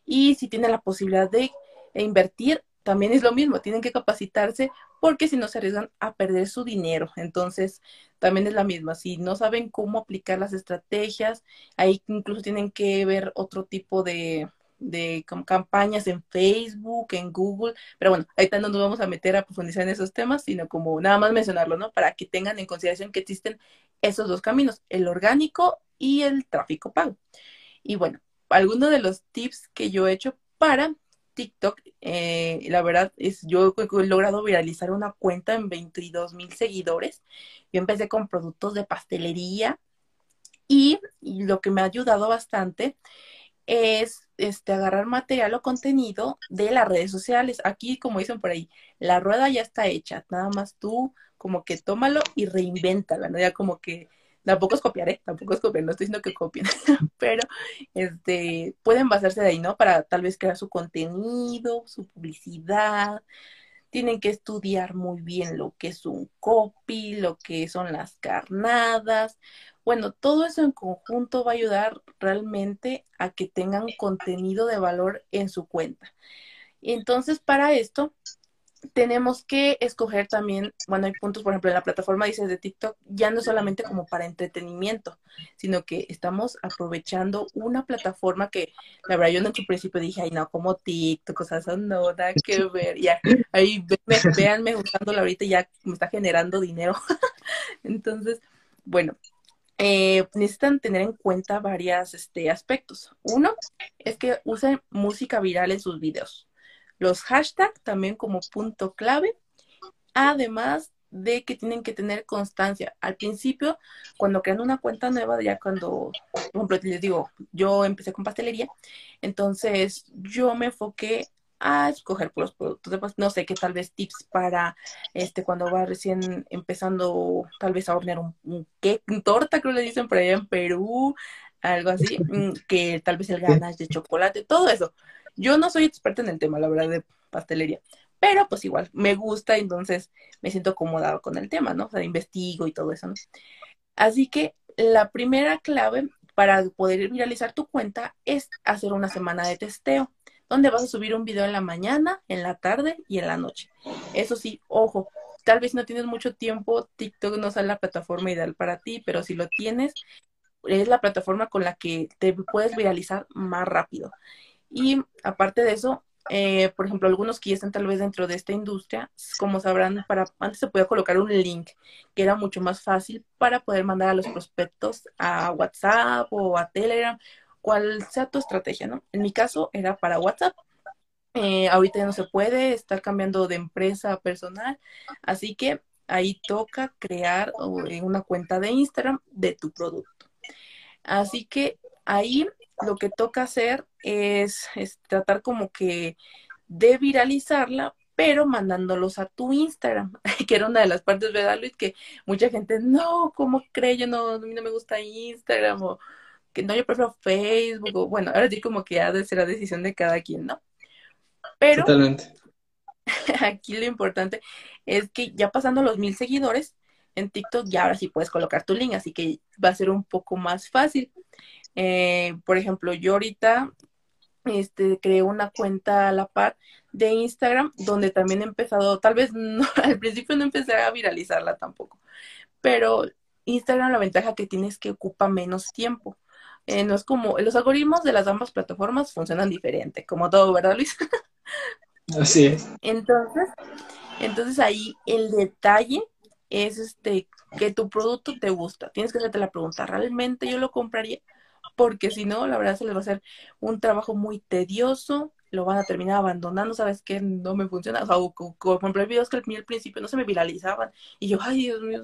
B: Y si tienen la posibilidad de invertir, también es lo mismo, tienen que capacitarse porque si no se arriesgan a perder su dinero. Entonces, también es la misma. Si no saben cómo aplicar las estrategias, ahí incluso tienen que ver otro tipo de, de campañas en Facebook, en Google, pero bueno, ahorita no nos vamos a meter a profundizar en esos temas, sino como nada más mencionarlo, ¿no? Para que tengan en consideración que existen esos dos caminos, el orgánico y el tráfico pago. Y bueno, algunos de los tips que yo he hecho para TikTok, eh, la verdad es, yo he logrado viralizar una cuenta en 22 mil seguidores. Yo empecé con productos de pastelería y, lo que me ha ayudado bastante es este, agarrar material o contenido de las redes sociales. Aquí, como dicen por ahí, la rueda ya está hecha, nada más tú como que tómalo y reinvéntala, ¿no? Ya como que tampoco es copiar, ¿eh? Tampoco es copiar, no estoy diciendo que copien, [LAUGHS] pero este, pueden basarse de ahí, ¿no? Para tal vez crear su contenido, su publicidad. Tienen que estudiar muy bien lo que es un copy, lo que son las carnadas. Bueno, todo eso en conjunto va a ayudar realmente a que tengan contenido de valor en su cuenta. Entonces, para esto, tenemos que escoger también, bueno, hay puntos, por ejemplo, en la plataforma dices de TikTok, ya no solamente como para entretenimiento, sino que estamos aprovechando una plataforma que, la verdad, yo en su principio dije, ay, no, como TikTok, cosas no, nada que [LAUGHS] ver, ya, ahí véanme usándola ahorita, ya me está generando dinero. [LAUGHS] Entonces, bueno, eh, necesitan tener en cuenta varios este, aspectos. Uno es que usen música viral en sus videos. Los hashtags también como punto clave. Además de que tienen que tener constancia. Al principio, cuando crean una cuenta nueva, ya cuando, por ejemplo, les digo, yo empecé con pastelería, entonces yo me enfoqué a escoger los productos. no sé qué tal vez tips para este cuando va recién empezando tal vez a hornear un, un, torta, creo que le dicen por allá en Perú, algo así, [LAUGHS] mm, que tal vez el ganas de chocolate, todo eso. Yo no soy experta en el tema, la verdad, de pastelería, pero pues igual me gusta, entonces me siento acomodado con el tema, ¿no? O sea, investigo y todo eso, ¿no? Así que la primera clave para poder viralizar tu cuenta es hacer una semana de testeo, donde vas a subir un video en la mañana, en la tarde y en la noche. Eso sí, ojo, tal vez no tienes mucho tiempo, TikTok no es la plataforma ideal para ti, pero si lo tienes, es la plataforma con la que te puedes viralizar más rápido. Y aparte de eso, eh, por ejemplo, algunos que ya están tal vez dentro de esta industria, como sabrán, para antes se podía colocar un link que era mucho más fácil para poder mandar a los prospectos a WhatsApp o a Telegram, cual sea tu estrategia, ¿no? En mi caso era para WhatsApp. Eh, ahorita ya no se puede estar cambiando de empresa a personal, así que ahí toca crear eh, una cuenta de Instagram de tu producto. Así que ahí lo que toca hacer es, tratar como que de viralizarla, pero mandándolos a tu Instagram, [LAUGHS] que era una de las partes, ¿verdad, Luis? Que mucha gente, no, ¿cómo cree? Yo no, a mí no me gusta Instagram, o que no, yo prefiero Facebook, o bueno, ahora sí como que ha de ser la decisión de cada quien, ¿no? Pero Totalmente. [LAUGHS] aquí lo importante es que ya pasando los mil seguidores en TikTok, ya ahora sí puedes colocar tu link, así que va a ser un poco más fácil. Eh, por ejemplo, yo ahorita este, creé una cuenta a la par de Instagram donde también he empezado, tal vez no, [LAUGHS] al principio no empecé a viralizarla tampoco, pero Instagram la ventaja que tiene es que ocupa menos tiempo. Eh, no es como, los algoritmos de las ambas plataformas funcionan diferente, como todo, ¿verdad, Luis? [LAUGHS]
A: Así es.
B: Entonces, entonces ahí el detalle es este que tu producto te gusta. Tienes que hacerte la pregunta, ¿realmente yo lo compraría? Porque si no, la verdad se les va a hacer un trabajo muy tedioso, lo van a terminar abandonando, ¿sabes qué? No me funciona. O sea, por ejemplo, hay videos que al principio no se me viralizaban y yo, ay, Dios mío,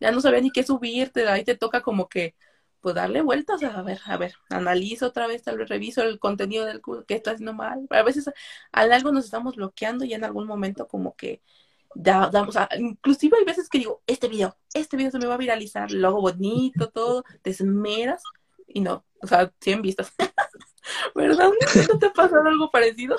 B: ya no sabía ni qué subirte, ahí te toca como que, pues darle vueltas, a ver, a ver, analizo otra vez, tal vez reviso el contenido del que está haciendo mal. A veces al algo nos estamos bloqueando y en algún momento como que da, damos, inclusive hay veces que digo, este video, este video se me va a viralizar, lo hago bonito, todo, te esmeras y no, o sea, 100 vistas. [LAUGHS] ¿Verdad? ¿No te ha pasado algo parecido?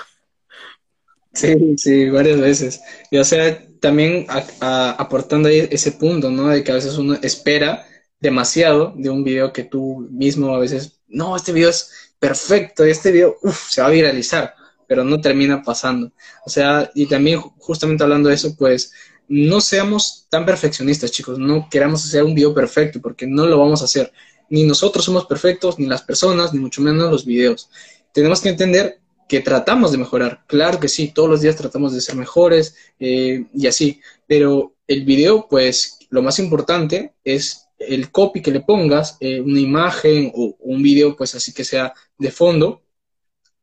A: Sí, sí, varias veces. Y o sea, también aportando ahí ese punto, ¿no? De que a veces uno espera demasiado de un video que tú mismo a veces, no, este video es perfecto, este video, uff, se va a viralizar, pero no termina pasando. O sea, y también justamente hablando de eso, pues no seamos tan perfeccionistas, chicos, no queramos hacer un video perfecto, porque no lo vamos a hacer ni nosotros somos perfectos, ni las personas, ni mucho menos los videos. Tenemos que entender que tratamos de mejorar. Claro que sí, todos los días tratamos de ser mejores eh, y así, pero el video, pues lo más importante es el copy que le pongas, eh, una imagen o un video, pues así que sea de fondo,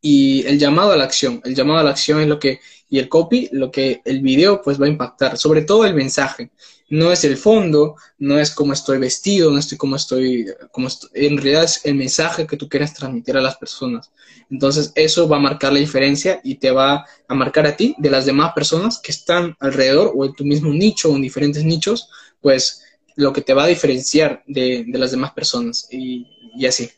A: y el llamado a la acción. El llamado a la acción es lo que, y el copy, lo que el video pues va a impactar, sobre todo el mensaje. No es el fondo, no es cómo estoy vestido, no estoy cómo estoy, cómo en realidad es el mensaje que tú quieres transmitir a las personas. Entonces eso va a marcar la diferencia y te va a marcar a ti de las demás personas que están alrededor o en tu mismo nicho o en diferentes nichos, pues lo que te va a diferenciar de, de las demás personas y, y así.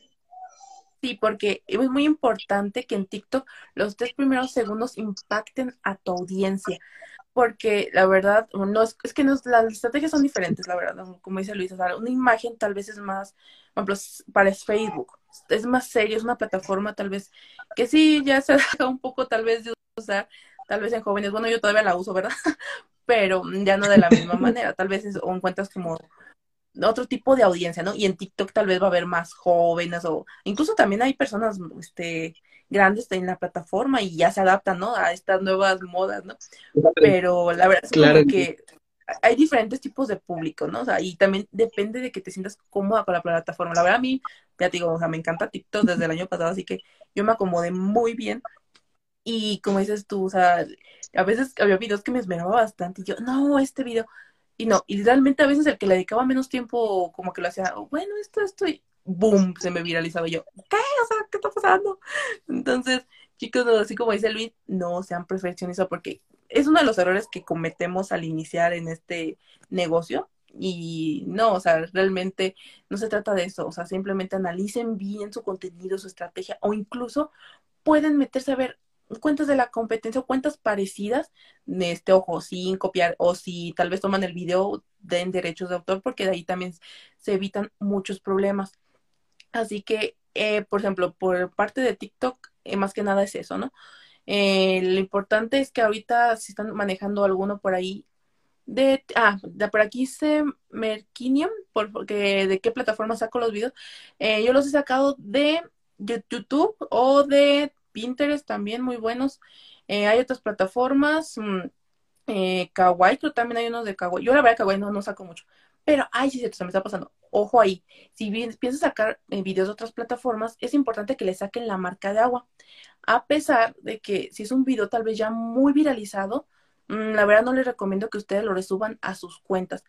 B: Sí, porque es muy importante que en TikTok los tres primeros segundos impacten a tu audiencia. Porque la verdad, no es, es que no, las estrategias son diferentes, la verdad, como dice Luisa, una imagen tal vez es más, por ejemplo, para Facebook, es más serio, es una plataforma tal vez que sí ya se deja un poco tal vez de usar, tal vez en jóvenes, bueno, yo todavía la uso, ¿verdad? [LAUGHS] Pero ya no de la misma manera, tal vez es, o encuentras como otro tipo de audiencia, ¿no? Y en TikTok tal vez va a haber más jóvenes o incluso también hay personas este, grandes en la plataforma y ya se adaptan, ¿no? A estas nuevas modas, ¿no? Pero la verdad es que hay diferentes tipos de público, ¿no? O sea, y también depende de que te sientas cómoda con la plataforma. La verdad, a mí, ya te digo, o sea, me encanta TikTok desde el año pasado, así que yo me acomodé muy bien. Y como dices tú, o sea, a veces había videos que me esmeraba bastante y yo, no, este video. Y no, y realmente a veces el que le dedicaba menos tiempo, como que lo hacía, bueno, esto, esto, y boom, se me viralizaba yo, ¿qué? O sea, ¿qué está pasando? Entonces, chicos, así como dice Luis, no sean perfeccionistas porque es uno de los errores que cometemos al iniciar en este negocio. Y no, o sea, realmente no se trata de eso, o sea, simplemente analicen bien su contenido, su estrategia, o incluso pueden meterse a ver cuentas de la competencia o cuentas parecidas, este, ojo, sin copiar, o si tal vez toman el video, den derechos de autor, porque de ahí también se evitan muchos problemas. Así que, eh, por ejemplo, por parte de TikTok, eh, más que nada es eso, ¿no? Eh, lo importante es que ahorita si están manejando alguno por ahí de, ah, por aquí dice Merkinium, porque de qué plataforma saco los videos. Eh, yo los he sacado de YouTube o de Pinterest también, muy buenos. Hay otras plataformas, mm, Kawaii, creo también hay unos de Kawaii. Yo la verdad Kawaii no, no saco mucho. Pero, ay, sí, se me está pasando. Ojo ahí. Si bien piensas sacar videos de otras plataformas, es importante que le saquen la marca de agua a pesar de que si es un video tal vez ya muy viralizado, mm, la verdad no les recomiendo que ustedes lo resuban a sus cuentas,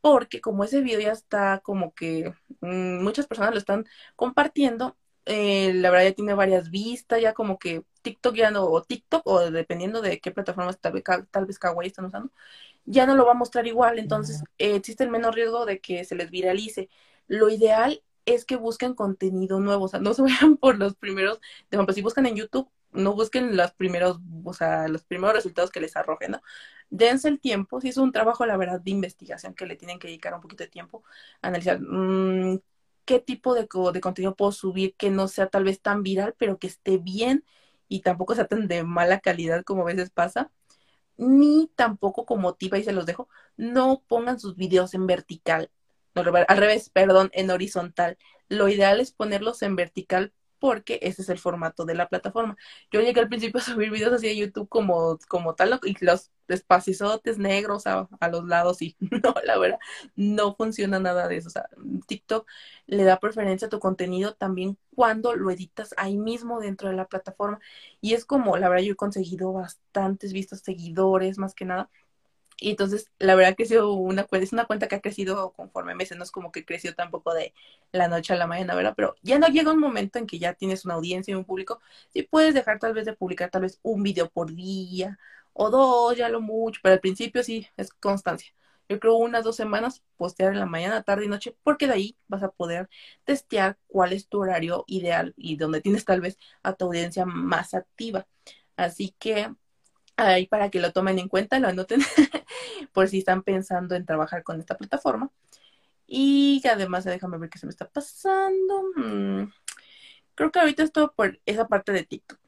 B: porque como ese video ya está como que mm, muchas personas lo están compartiendo, eh, la verdad ya tiene varias vistas, ya como que TikTok ya no, o TikTok, o dependiendo de qué plataformas tal vez, tal vez Kawaii están usando, ya no lo va a mostrar igual, entonces eh, existe el menor riesgo de que se les viralice. Lo ideal es que busquen contenido nuevo, o sea, [LAUGHS] no se vayan por los primeros, de ejemplo, si buscan en YouTube, no busquen los primeros, o sea, los primeros resultados que les arrojen, ¿no? Dense el tiempo, si es un trabajo, la verdad, de investigación que le tienen que dedicar un poquito de tiempo, analizar mmm, qué tipo de, de contenido puedo subir que no sea tal vez tan viral, pero que esté bien y tampoco sea tan de mala calidad como a veces pasa, ni tampoco como motiva y se los dejo, no pongan sus videos en vertical al revés, perdón, en horizontal. Lo ideal es ponerlos en vertical porque ese es el formato de la plataforma. Yo llegué al principio [LAUGHS] a subir videos así de YouTube como, como tal, y los espacizotes negros a, a, los lados, y [LAUGHS] no, la verdad, no funciona nada de eso. O sea, TikTok le da preferencia a tu contenido también cuando lo editas ahí mismo dentro de la plataforma. Y es como, la verdad, yo he conseguido bastantes vistos seguidores, más que nada, y entonces, la verdad que una cuenta, es una cuenta que ha crecido conforme meses, no es como que creció tampoco de la noche a la mañana, ¿verdad? Pero ya no llega un momento en que ya tienes una audiencia y un público, sí puedes dejar tal vez de publicar tal vez un video por día o dos, ya lo mucho, pero al principio sí es constancia. Yo creo unas dos semanas postear en la mañana, tarde y noche, porque de ahí vas a poder testear cuál es tu horario ideal y donde tienes tal vez a tu audiencia más activa. Así que ahí para que lo tomen en cuenta, lo anoten [LAUGHS] por si están pensando en trabajar con esta plataforma. Y además, déjame ver qué se me está pasando. Mm, creo que ahorita estoy por esa parte de TikTok.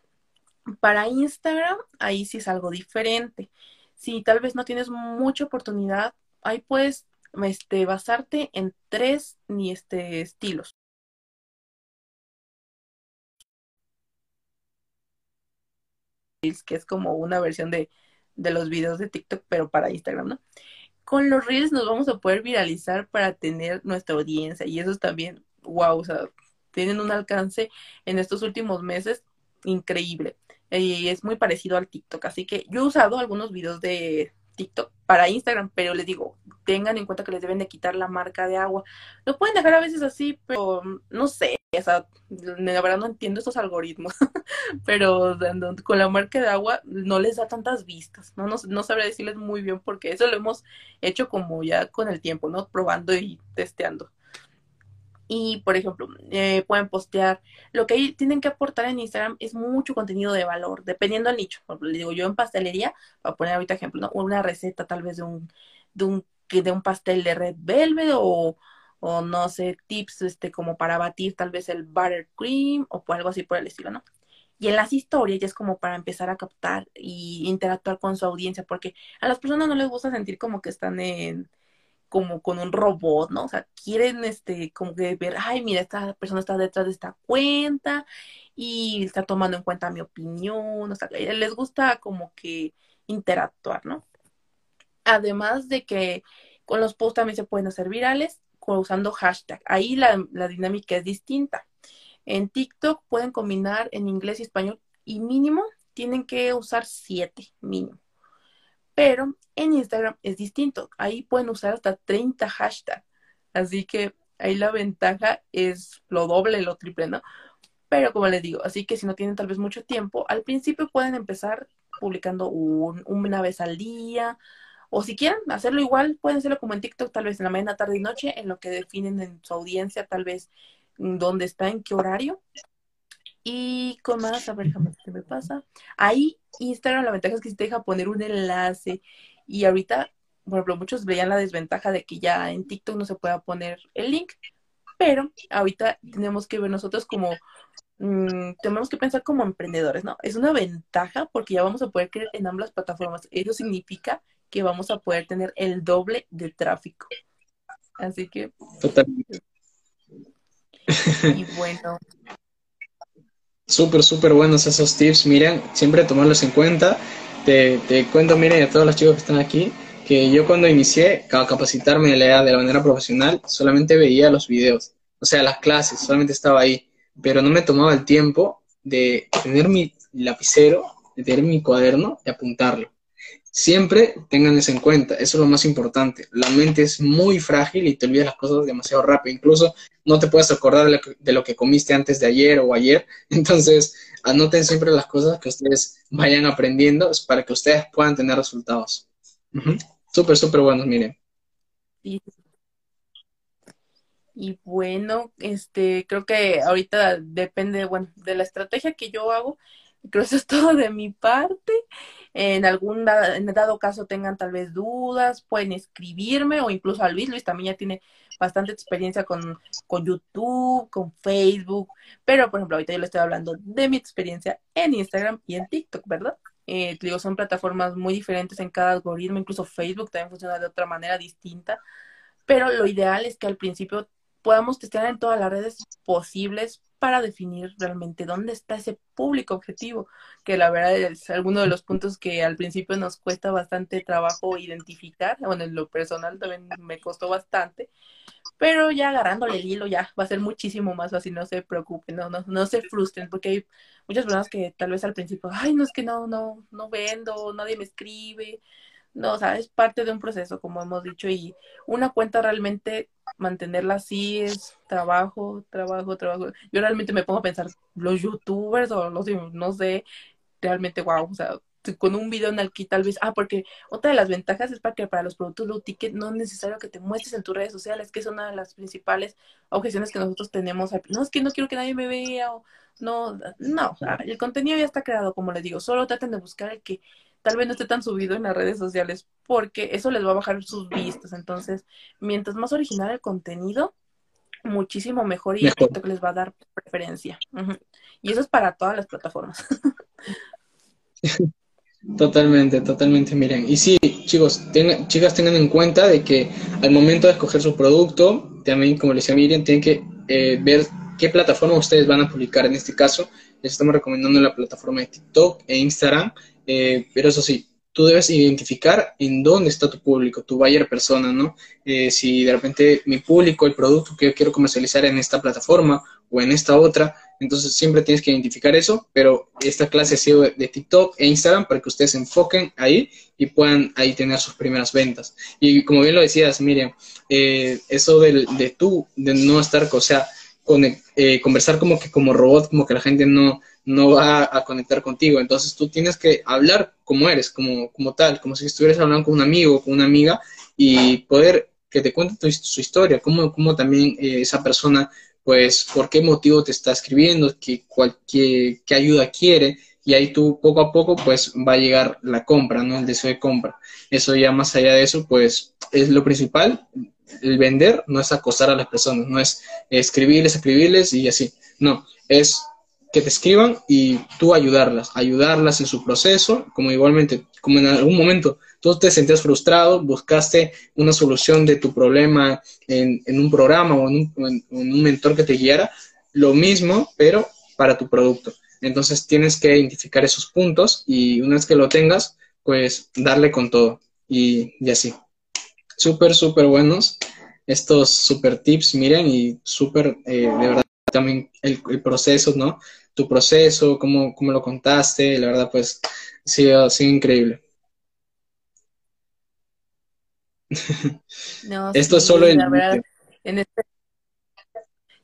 B: Para Instagram, ahí sí es algo diferente. Si tal vez no tienes mucha oportunidad, ahí puedes este, basarte en tres ni este, estilos. Que es como una versión de, de los videos de TikTok, pero para Instagram, ¿no? Con los Reels nos vamos a poder viralizar para tener nuestra audiencia y eso es también, wow, o sea, tienen un alcance en estos últimos meses increíble. Y es muy parecido al TikTok, así que yo he usado algunos videos de TikTok para Instagram, pero les digo, tengan en cuenta que les deben de quitar la marca de agua. Lo pueden dejar a veces así, pero no sé, o sea, la verdad no entiendo estos algoritmos, [LAUGHS] pero con la marca de agua no les da tantas vistas, ¿no? No, no sabré decirles muy bien porque eso lo hemos hecho como ya con el tiempo, ¿no? Probando y testeando. Y, por ejemplo, eh, pueden postear. Lo que tienen que aportar en Instagram es mucho contenido de valor, dependiendo del nicho. Por le digo, yo en pastelería, para poner ahorita ejemplo, ¿no? una receta tal vez de un, de un, de un pastel de red velvet o, o no sé, tips este, como para batir tal vez el buttercream o algo así por el estilo, ¿no? Y en las historias ya es como para empezar a captar y interactuar con su audiencia, porque a las personas no les gusta sentir como que están en, como con un robot, ¿no? O sea, quieren este, como que ver, ay, mira, esta persona está detrás de esta cuenta y está tomando en cuenta mi opinión, o sea, les gusta como que interactuar, ¿no? Además de que con los posts también se pueden hacer virales usando hashtag. Ahí la, la dinámica es distinta. En TikTok pueden combinar en inglés y español y mínimo tienen que usar siete mínimo. Pero en Instagram es distinto. Ahí pueden usar hasta 30 hashtags. Así que ahí la ventaja es lo doble, lo triple, ¿no? Pero como les digo, así que si no tienen tal vez mucho tiempo, al principio pueden empezar publicando una vez al día, o si quieren hacerlo igual, pueden hacerlo como en TikTok, tal vez en la mañana, tarde y noche, en lo que definen en su audiencia, tal vez dónde está, en qué horario. Y con más, a ver, qué me pasa. Ahí Instagram, la ventaja es que te deja poner un enlace. Y ahorita, por ejemplo, muchos veían la desventaja de que ya en TikTok no se pueda poner el link. Pero ahorita tenemos que ver nosotros como mm, tenemos que pensar como emprendedores, ¿no? Es una ventaja porque ya vamos a poder creer en ambas plataformas. Eso significa que vamos a poder tener el doble de tráfico. Así que. Totalmente.
A: Y bueno. [LAUGHS] Súper, súper buenos esos tips. Miren, siempre tomarlos en cuenta. Te, te cuento, miren, a todos los chicos que están aquí, que yo cuando inicié a capacitarme de la, de la manera profesional, solamente veía los videos, o sea, las clases, solamente estaba ahí, pero no me tomaba el tiempo de tener mi lapicero, de tener mi cuaderno y apuntarlo. Siempre tengan eso en cuenta, eso es lo más importante. La mente es muy frágil y te olvidas las cosas demasiado rápido. Incluso no te puedes acordar de lo, que, comiste antes de ayer o ayer. [LAUGHS] Entonces, anoten siempre las cosas que ustedes vayan aprendiendo para que ustedes puedan tener resultados. Súper, súper buenos, miren.
B: Y bueno, este, creo que ahorita depende, bueno, de la estrategia que yo hago. [LAUGHS] Creo eso es todo de mi parte en algún en dado caso tengan tal vez dudas, pueden escribirme o incluso a Luis. Luis también ya tiene bastante experiencia con, con YouTube, con Facebook, pero por ejemplo ahorita yo le estoy hablando de mi experiencia en Instagram y en TikTok, ¿verdad? Eh, digo, son plataformas muy diferentes en cada algoritmo, incluso Facebook también funciona de otra manera distinta, pero lo ideal es que al principio podamos testear en todas las redes posibles para definir realmente dónde está ese público objetivo, que la verdad es alguno de los puntos que al principio nos cuesta bastante trabajo identificar, bueno, en lo personal también me costó bastante, pero ya agarrándole el hilo ya va a ser muchísimo más fácil, no se preocupen, no, no, no se frustren, porque hay muchas personas que tal vez al principio, ay, no es que no, no, no vendo, nadie me escribe, no, o sea, es parte de un proceso, como hemos dicho, y una cuenta realmente mantenerla así es trabajo, trabajo, trabajo. Yo realmente me pongo a pensar, los youtubers o los, no sé, realmente, wow, o sea, con un video en que tal vez, ah, porque otra de las ventajas es para que para los productos low ticket no es necesario que te muestres en tus redes sociales, que es una de las principales objeciones que nosotros tenemos. No, es que no quiero que nadie me vea o no, no, el contenido ya está creado, como les digo, solo traten de buscar el que tal vez no esté tan subido en las redes sociales, porque eso les va a bajar sus vistas. Entonces, mientras más original el contenido, muchísimo mejor y esto que les va a dar preferencia. Y eso es para todas las plataformas. [LAUGHS]
A: Totalmente, totalmente, miren. Y sí, chicos, chicas, tengan en cuenta de que al momento de escoger su producto, también, como les decía Miriam, tienen que eh, ver qué plataforma ustedes van a publicar. En este caso, les estamos recomendando la plataforma de TikTok e Instagram eh, pero eso sí, tú debes identificar en dónde está tu público, tu buyer persona, ¿no? Eh, si de repente mi público, el producto que yo quiero comercializar en esta plataforma o en esta otra, entonces siempre tienes que identificar eso, pero esta clase ha sido de TikTok e Instagram para que ustedes se enfoquen ahí y puedan ahí tener sus primeras ventas. Y como bien lo decías, Miriam, eh, eso de, de tú, de no estar, o sea, con, conversar como que como robot, como que la gente no, no va a conectar contigo. Entonces tú tienes que hablar como eres, como, como tal, como si estuvieras hablando con un amigo, con una amiga y poder que te cuente su historia, cómo, cómo también eh, esa persona, pues, por qué motivo te está escribiendo, qué, qué, ayuda quiere y ahí tú poco a poco pues va a llegar la compra, ¿no? El deseo de compra. Eso ya más allá de eso pues es lo principal. El vender no es acosar a las personas, no es escribirles, escribirles y así. No, es que te escriban y tú ayudarlas, ayudarlas en su proceso, como igualmente, como en algún momento tú te sentías frustrado, buscaste una solución de tu problema en, un programa o en un, mentor que te guiara, lo mismo, pero para tu producto. Entonces tienes que identificar esos puntos y una vez que lo tengas, pues darle con todo. y, y así. Súper, súper buenos estos super tips, miren, y súper, eh, de verdad, también el, proceso, ¿no? Tu proceso, cómo, cómo lo contaste, la verdad, pues, sí, ha sido increíble. [LAUGHS]
B: No,
A: Esto es solo el...
B: en este,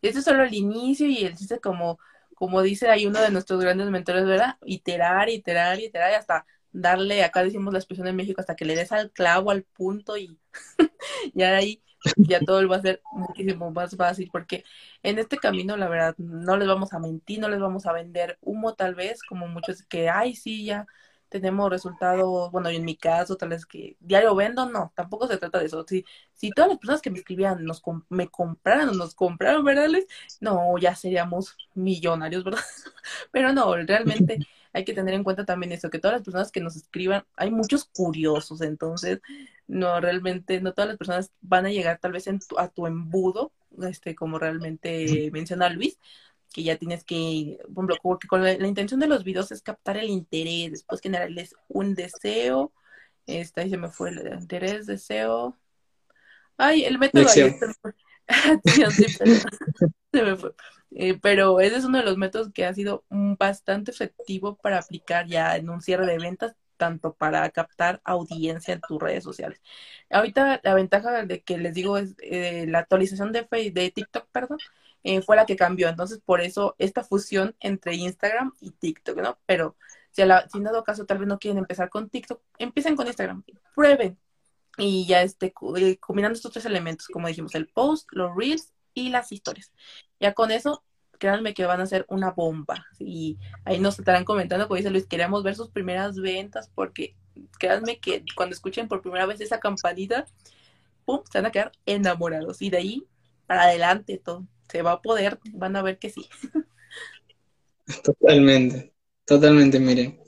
B: esto es solo el inicio y el chiste como, como dice ahí uno de nuestros grandes mentores, ¿verdad? Iterar, iterar, iterar y hasta darle, acá decimos la expresión de México, hasta que le des al clavo, al punto y [LAUGHS] ya ahí [LAUGHS] ya todo va a ser muchísimo más fácil porque en este camino la verdad no les vamos a mentir, no les vamos a vender humo tal vez como muchos que, ay, sí, ya tenemos resultados, bueno, en mi caso, tal vez que diario vendo, no, tampoco se trata de eso. Si, si todas las personas que me escribían nos me compraran o nos compraron, ¿verdad? No, ya seríamos millonarios, ¿verdad? [LAUGHS] Pero no, realmente hay que tener en cuenta también eso, que todas las personas que nos escriban, hay muchos curiosos, entonces, no, realmente, no todas las personas van a llegar tal vez en a tu embudo, este, como realmente menciona Luis, que ya tienes que, por ejemplo, porque con la, intención de los videos es captar el interés, después generarles un deseo, esta ahí se me fue el interés, deseo. Ay, el método ahí [LAUGHS] Eh, pero ese es uno de los métodos que ha sido bastante efectivo para aplicar ya en un cierre de ventas, tanto para captar audiencia en tus redes sociales. Ahorita la ventaja de que les digo es eh, la actualización de, de TikTok, perdón, eh, fue la que cambió. Entonces, por eso esta fusión entre Instagram y TikTok, ¿no? Pero si, a la, si en dado caso tal vez no quieren empezar con TikTok, empiecen con Instagram, prueben. Y ya este, eh, combinando estos tres elementos, como dijimos, el post, los reels y las historias. Ya con eso, créanme que van a ser una bomba. Y ahí nos estarán comentando, como dice Luis, queríamos ver sus primeras ventas, porque créanme que cuando escuchen por primera vez esa campanita, ¡pum! se van a quedar enamorados. Y de ahí para adelante todo se va a poder, van a ver que sí.
A: Totalmente, totalmente, miren.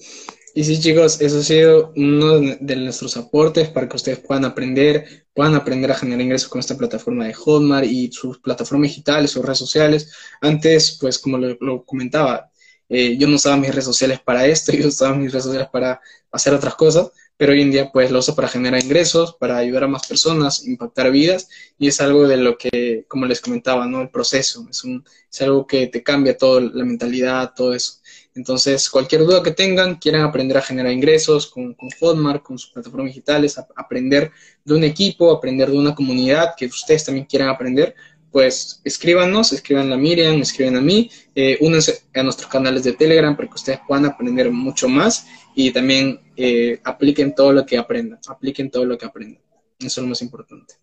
A: Y sí, chicos, eso ha sido uno de nuestros aportes para que ustedes puedan aprender, puedan aprender a generar ingresos con esta plataforma de Hotmart y sus plataformas digitales, sus redes sociales. Antes, pues, como lo, comentaba, eh, yo no usaba mis redes sociales para esto, [LAUGHS] yo usaba mis redes sociales para hacer otras cosas, pero hoy en día pues lo uso para generar ingresos, para ayudar a más personas, impactar vidas y es algo de lo que, como les comentaba, ¿no? El proceso, es, un, es algo que te cambia todo, la mentalidad, todo eso. Entonces, cualquier duda que tengan, quieran aprender a generar ingresos con, con Hotmart, con sus plataformas digitales, aprender de un equipo, aprender de una comunidad que ustedes también quieran aprender, pues escríbanos, escriban a Miriam, escriban a mí, eh, únanse a nuestros canales de Telegram para que ustedes puedan aprender mucho más y también eh, apliquen todo lo que aprendan, apliquen todo lo que aprendan. Eso es lo más importante.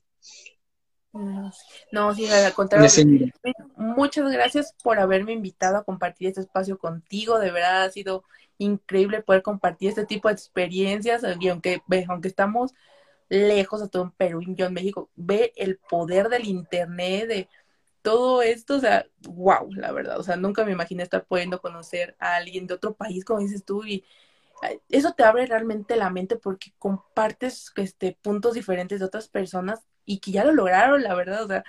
B: No, sí, al contrario. Muchas gracias por haberme invitado a compartir este espacio contigo. De verdad ha sido increíble poder compartir este tipo de experiencias. Y aunque, aunque estamos lejos, a todo en Perú y yo en México, ve el poder del Internet, de todo esto, o sea, wow, la verdad, o sea, nunca me imaginé estar pudiendo conocer a alguien de otro país, como dices tú, y eso te abre realmente la mente porque compartes este, puntos diferentes de otras personas y que ya lo lograron, la verdad, o sea,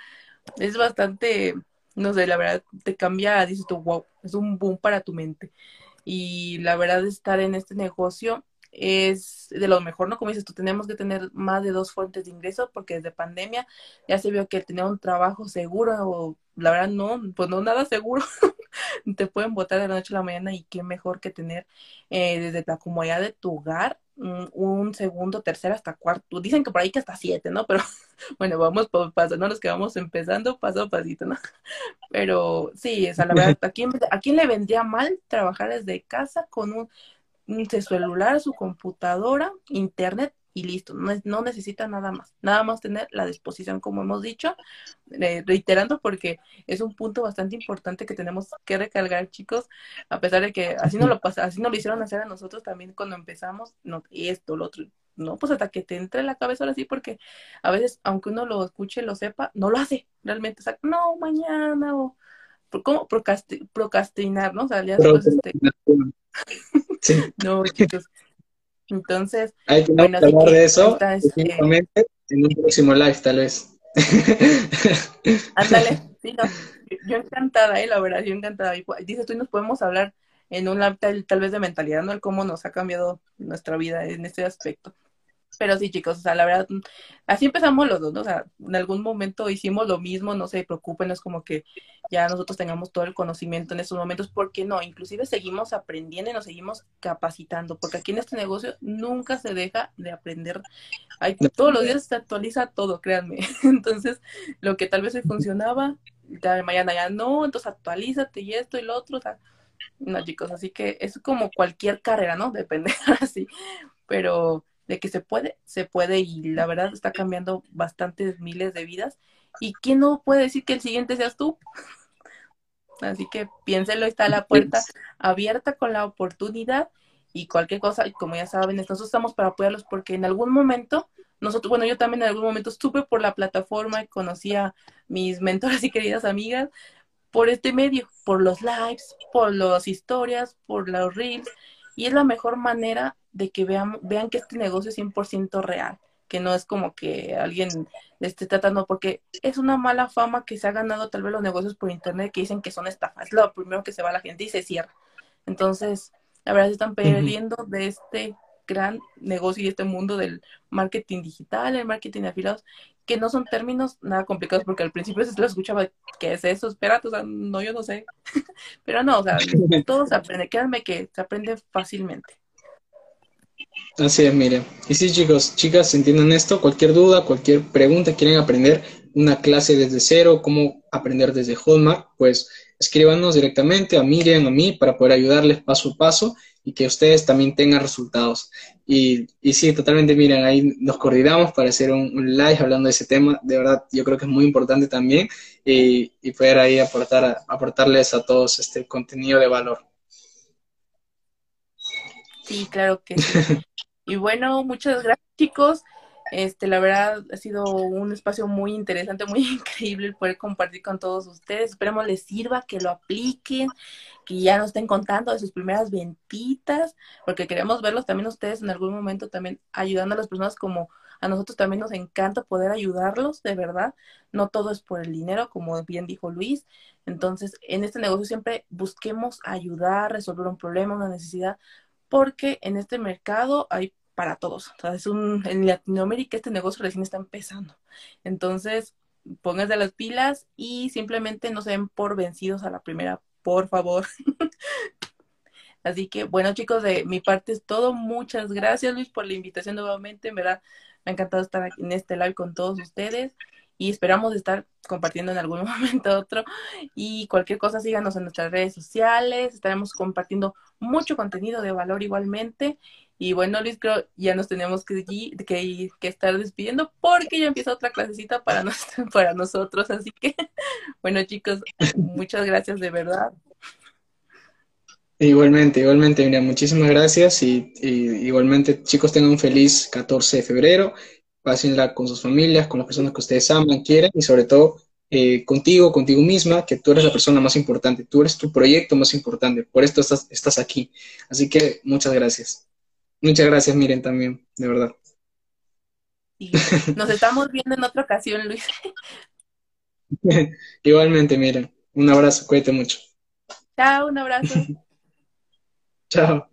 B: es bastante, no sé, la verdad, te cambia, dices tú, wow, es un boom para tu mente. Y la verdad, estar en este negocio es de lo mejor, ¿no? Como dices tú, tenemos que tener más de dos fuentes de ingreso porque desde pandemia ya se vio que tener un trabajo seguro o la verdad no, pues no nada seguro. [LAUGHS] Te pueden votar de la noche a la mañana y qué mejor que tener eh, desde la comodidad de tu hogar un, segundo, tercero hasta cuarto. Dicen que por ahí que hasta siete, ¿no? Pero [LAUGHS] bueno, vamos por paso, no nos quedamos empezando paso a pasito, ¿no? [LAUGHS] Pero sí, esa la verdad, [LAUGHS] ¿a quién, ¿a quién le vendría mal trabajar desde casa con un su celular, su computadora, internet y listo, no, no, necesita nada más, nada más tener la disposición, como hemos dicho, eh, reiterando porque es un punto bastante importante que tenemos que recargar, chicos, a pesar de que así no lo pasa, así no lo hicieron hacer a nosotros también cuando empezamos, no, esto, lo otro, no, pues hasta que te entre en la cabeza ahora sí, porque a veces, aunque uno lo escuche, lo sepa, no lo hace realmente, o sea, no, mañana, o, ¿cómo? procrastinar, ¿no? O sea, ya después, este, [LAUGHS] no, chicos. Entonces,
A: hay que hablar de eso este, en un próximo live, tal vez.
B: Ándale, [LAUGHS] sí, no. Yo encantada, eh, la verdad, yo encantada. Dices tú, y nos podemos hablar en un live tal, vez de mentalidad, ¿no? El cómo nos ha cambiado nuestra vida en este aspecto. Pero sí, chicos, o sea, la verdad, así empezamos los dos, ¿no? O sea, en algún momento hicimos lo mismo, no se preocupen, es como que ya nosotros tengamos todo el conocimiento en estos momentos, porque no, inclusive seguimos aprendiendo y nos seguimos capacitando, porque aquí en este negocio nunca se deja de aprender. Hay, todos los días se actualiza todo, créanme. [LAUGHS] Entonces, lo que tal vez hoy funcionaba, ya mañana ya no, entonces actualízate y esto y lo otro, o sea, no, chicos, así que es como cualquier carrera, ¿no? Depende [LAUGHS] así, pero de que se puede, se puede y la verdad está cambiando bastantes miles de vidas. ¿Y quién no puede decir que el siguiente seas tú? Así que piénselo, está la puerta abierta con la oportunidad y cualquier cosa, y como ya saben, nosotros estamos para apoyarlos porque en algún momento, nosotros, bueno, yo también en algún momento estuve por la plataforma y conocí a mis mentoras y queridas amigas por este medio, por los lives, por las historias, por los reels, y es la mejor manera de que vean, vean que este negocio es 100% real, que no es como que alguien le esté tratando, porque es una mala fama que se ha ganado tal vez los negocios por internet que dicen que son estafas, es lo primero que se va a la gente y se cierra. Entonces, la verdad se están perdiendo de este gran negocio y este mundo del marketing digital, el marketing de afiliados, que no son términos nada complicados, porque al principio se lo escuchaba, ¿qué es eso? Espérate, o sea, no, yo no sé. [LAUGHS] Pero no, o sea, [LAUGHS] todo se aprende, créanme que se aprende fácilmente.
A: Así es, miren. Y sí, chicos, chicas, entiendan esto. Cualquier duda, cualquier pregunta, quieren aprender una clase desde cero, cómo aprender desde Hotmart, pues escríbanos directamente a Miriam, a mí, para poder ayudarles paso a paso y que ustedes también tengan resultados. Y, y sí, totalmente, miren, ahí nos coordinamos para hacer un, live hablando de ese tema. De verdad, yo creo que es muy importante también y, y poder ahí aportar, aportarles a todos este contenido de valor.
B: Sí, claro que sí. y bueno, muchas gracias, chicos. Este, la verdad ha sido un espacio muy interesante, muy [LAUGHS] increíble poder compartir con todos ustedes. Esperemos les sirva, que lo apliquen, que ya nos estén contando de sus primeras ventitas, porque queremos verlos también ustedes en algún momento también ayudando a las personas como a nosotros también nos encanta poder ayudarlos, de verdad. No todo es por el dinero, como bien dijo Luis. Entonces, en este negocio siempre busquemos ayudar, resolver un problema, una necesidad, porque en este mercado hay para todos. O sea, es un, en Latinoamérica este negocio recién está empezando. Entonces, pónganse las pilas y simplemente no se den por vencidos a la primera, por favor. [LAUGHS] Así que, bueno, chicos, de mi parte es todo. Muchas gracias, Luis, por la invitación nuevamente. Me, da, me ha encantado estar aquí en este live con todos ustedes y esperamos estar compartiendo en algún [LAUGHS] momento otro. Y cualquier cosa, síganos en nuestras redes sociales. Estaremos compartiendo mucho contenido de valor igualmente. Y bueno, Luis, creo ya nos tenemos que, que, que estar despidiendo porque ya empieza otra clasecita para, [LAUGHS] para nosotros. Así que, [LAUGHS] bueno, chicos, muchas gracias de verdad.
A: Igualmente, igualmente, mira, muchísimas gracias y, igualmente, chicos, tengan un feliz 14 de febrero, pásenla con sus familias, con las personas que ustedes aman, quieren y sobre todo eh, contigo, contigo misma, que tú eres la persona más importante, tú eres tu proyecto más importante, por esto estás, estás aquí. Así que muchas gracias. Muchas gracias, Miren, también, de verdad.
B: nos estamos viendo en otra ocasión, Luis. [LAUGHS]
A: Igualmente, Miren. Un abrazo, cuídate mucho.
B: Chao, un abrazo. [LAUGHS]
A: Chao.